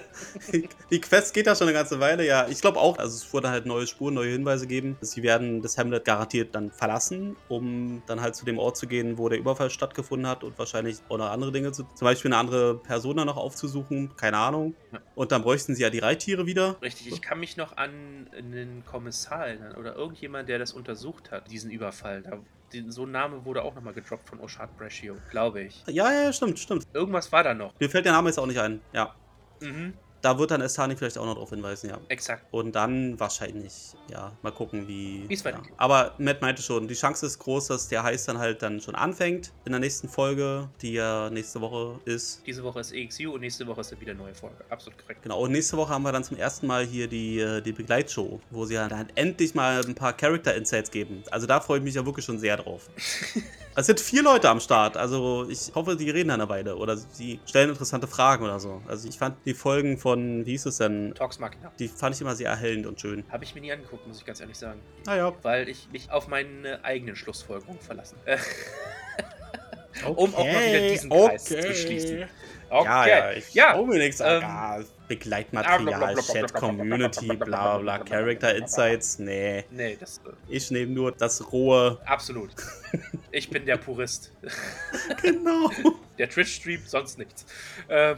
die Quest geht ja schon eine ganze Weile, ja. Ich glaube auch, also es wurde halt neue Spuren, neue Hinweise geben. Sie werden das Hamlet garantiert dann verlassen, um dann halt zu dem Ort zu gehen, wo der Überfall stattgefunden hat und wahrscheinlich auch noch andere Dinge zu, zum Beispiel eine andere Person da noch aufzusuchen, keine Ahnung. Ja. Und dann bräuchten sie ja die Reittiere wieder. Richtig, ich kann mich noch an einen Kommissar erinnern oder irgendjemand, der das untersucht hat, diesen Überfall. Da, den, so ein Name wurde auch nochmal gedroppt von Oshad Brashio, glaube ich. Ja, ja, stimmt, stimmt. Irgendwas war da noch. Mir fällt der Name jetzt auch nicht ein. Ja. Mhm. Da wird dann Estani vielleicht auch noch drauf hinweisen, ja. Exakt. Und dann wahrscheinlich, ja, mal gucken, wie. Wie es ja. weitergeht. Aber Matt meinte schon, die Chance ist groß, dass der Heiß dann halt dann schon anfängt in der nächsten Folge, die ja nächste Woche ist. Diese Woche ist EXU und nächste Woche ist dann wieder eine neue Folge. Absolut korrekt. Genau, und nächste Woche haben wir dann zum ersten Mal hier die, äh, die Begleitshow, wo sie ja dann endlich mal ein paar Character-Insights geben. Also da freue ich mich ja wirklich schon sehr drauf. es sind vier Leute am Start, also ich hoffe, die reden dann eine Weile oder sie stellen interessante Fragen oder so. Also ich fand die Folgen von, wie hieß es denn, Talks Machina. die fand ich immer sehr erhellend und schön. Habe ich mir nie angeguckt, muss ich ganz ehrlich sagen. Naja, Weil ich mich auf meine eigenen Schlussfolgerungen verlassen. Äh, Um auch mal wieder diesen Kreis zu schließen. okay. Ja, ja, ich Ja, mir nichts. ähm, ja, Begleitmaterial, Chat, Community, bla bla, Character Insights. Nee, Nee, das äh, ich nehme nur das rohe. absolut. Ich bin der Purist. Genau. Der Twitch-Stream, sonst nichts. Ähm,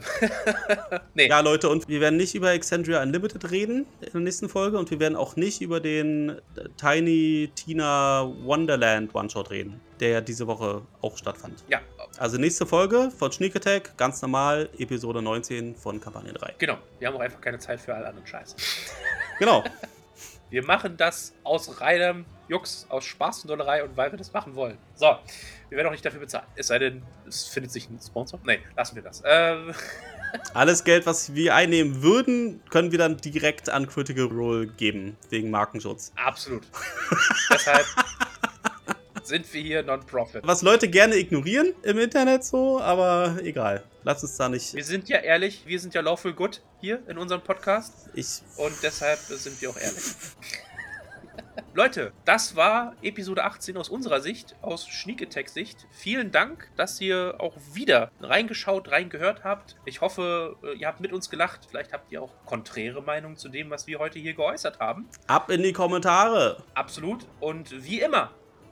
nee, Ja, Leute, und wir werden nicht über Exandria Unlimited reden in der nächsten Folge und wir werden auch nicht über den äh, Tiny Tina Wonderland One-Shot reden, der ja diese Woche auch stattfand. ja, Also nächste Folge von Sneak Attack, ganz normal, Episode 19 von Kampagne 3. genau. Wir haben auch einfach keine Zeit für all anderen Scheiß. Genau. Wir machen das aus reinem Jux, aus Spaß und Dollerei und weil wir das machen wollen. So, wir werden auch nicht dafür bezahlt. Es sei denn, es findet sich ein Sponsor. Nee, lassen wir das. Ähm, Alles Geld, was wir einnehmen würden, können wir dann direkt an Critical Role geben, wegen Markenschutz. absolut. Deshalb sind wir hier Non-Profit. Was Leute gerne ignorieren im Internet so, aber egal. Lass uns da nicht. Wir sind ja ehrlich, wir sind ja lawful good hier in unserem Podcast Ich. und deshalb sind wir auch ehrlich. Leute, das war Episode 18 aus unserer Sicht, aus Sneak Attack Sicht. Vielen Dank, dass ihr auch wieder reingeschaut, reingehört habt. Ich hoffe, äh, ihr habt mit uns gelacht. Vielleicht habt ihr auch konträre Meinungen zu dem, was wir heute hier geäußert haben. Ab in die Kommentare. Absolut. Und wie immer,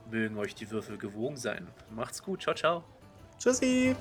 mögen euch die Würfel gewogen sein. Macht's gut. Ciao, ciao. Tschüssi.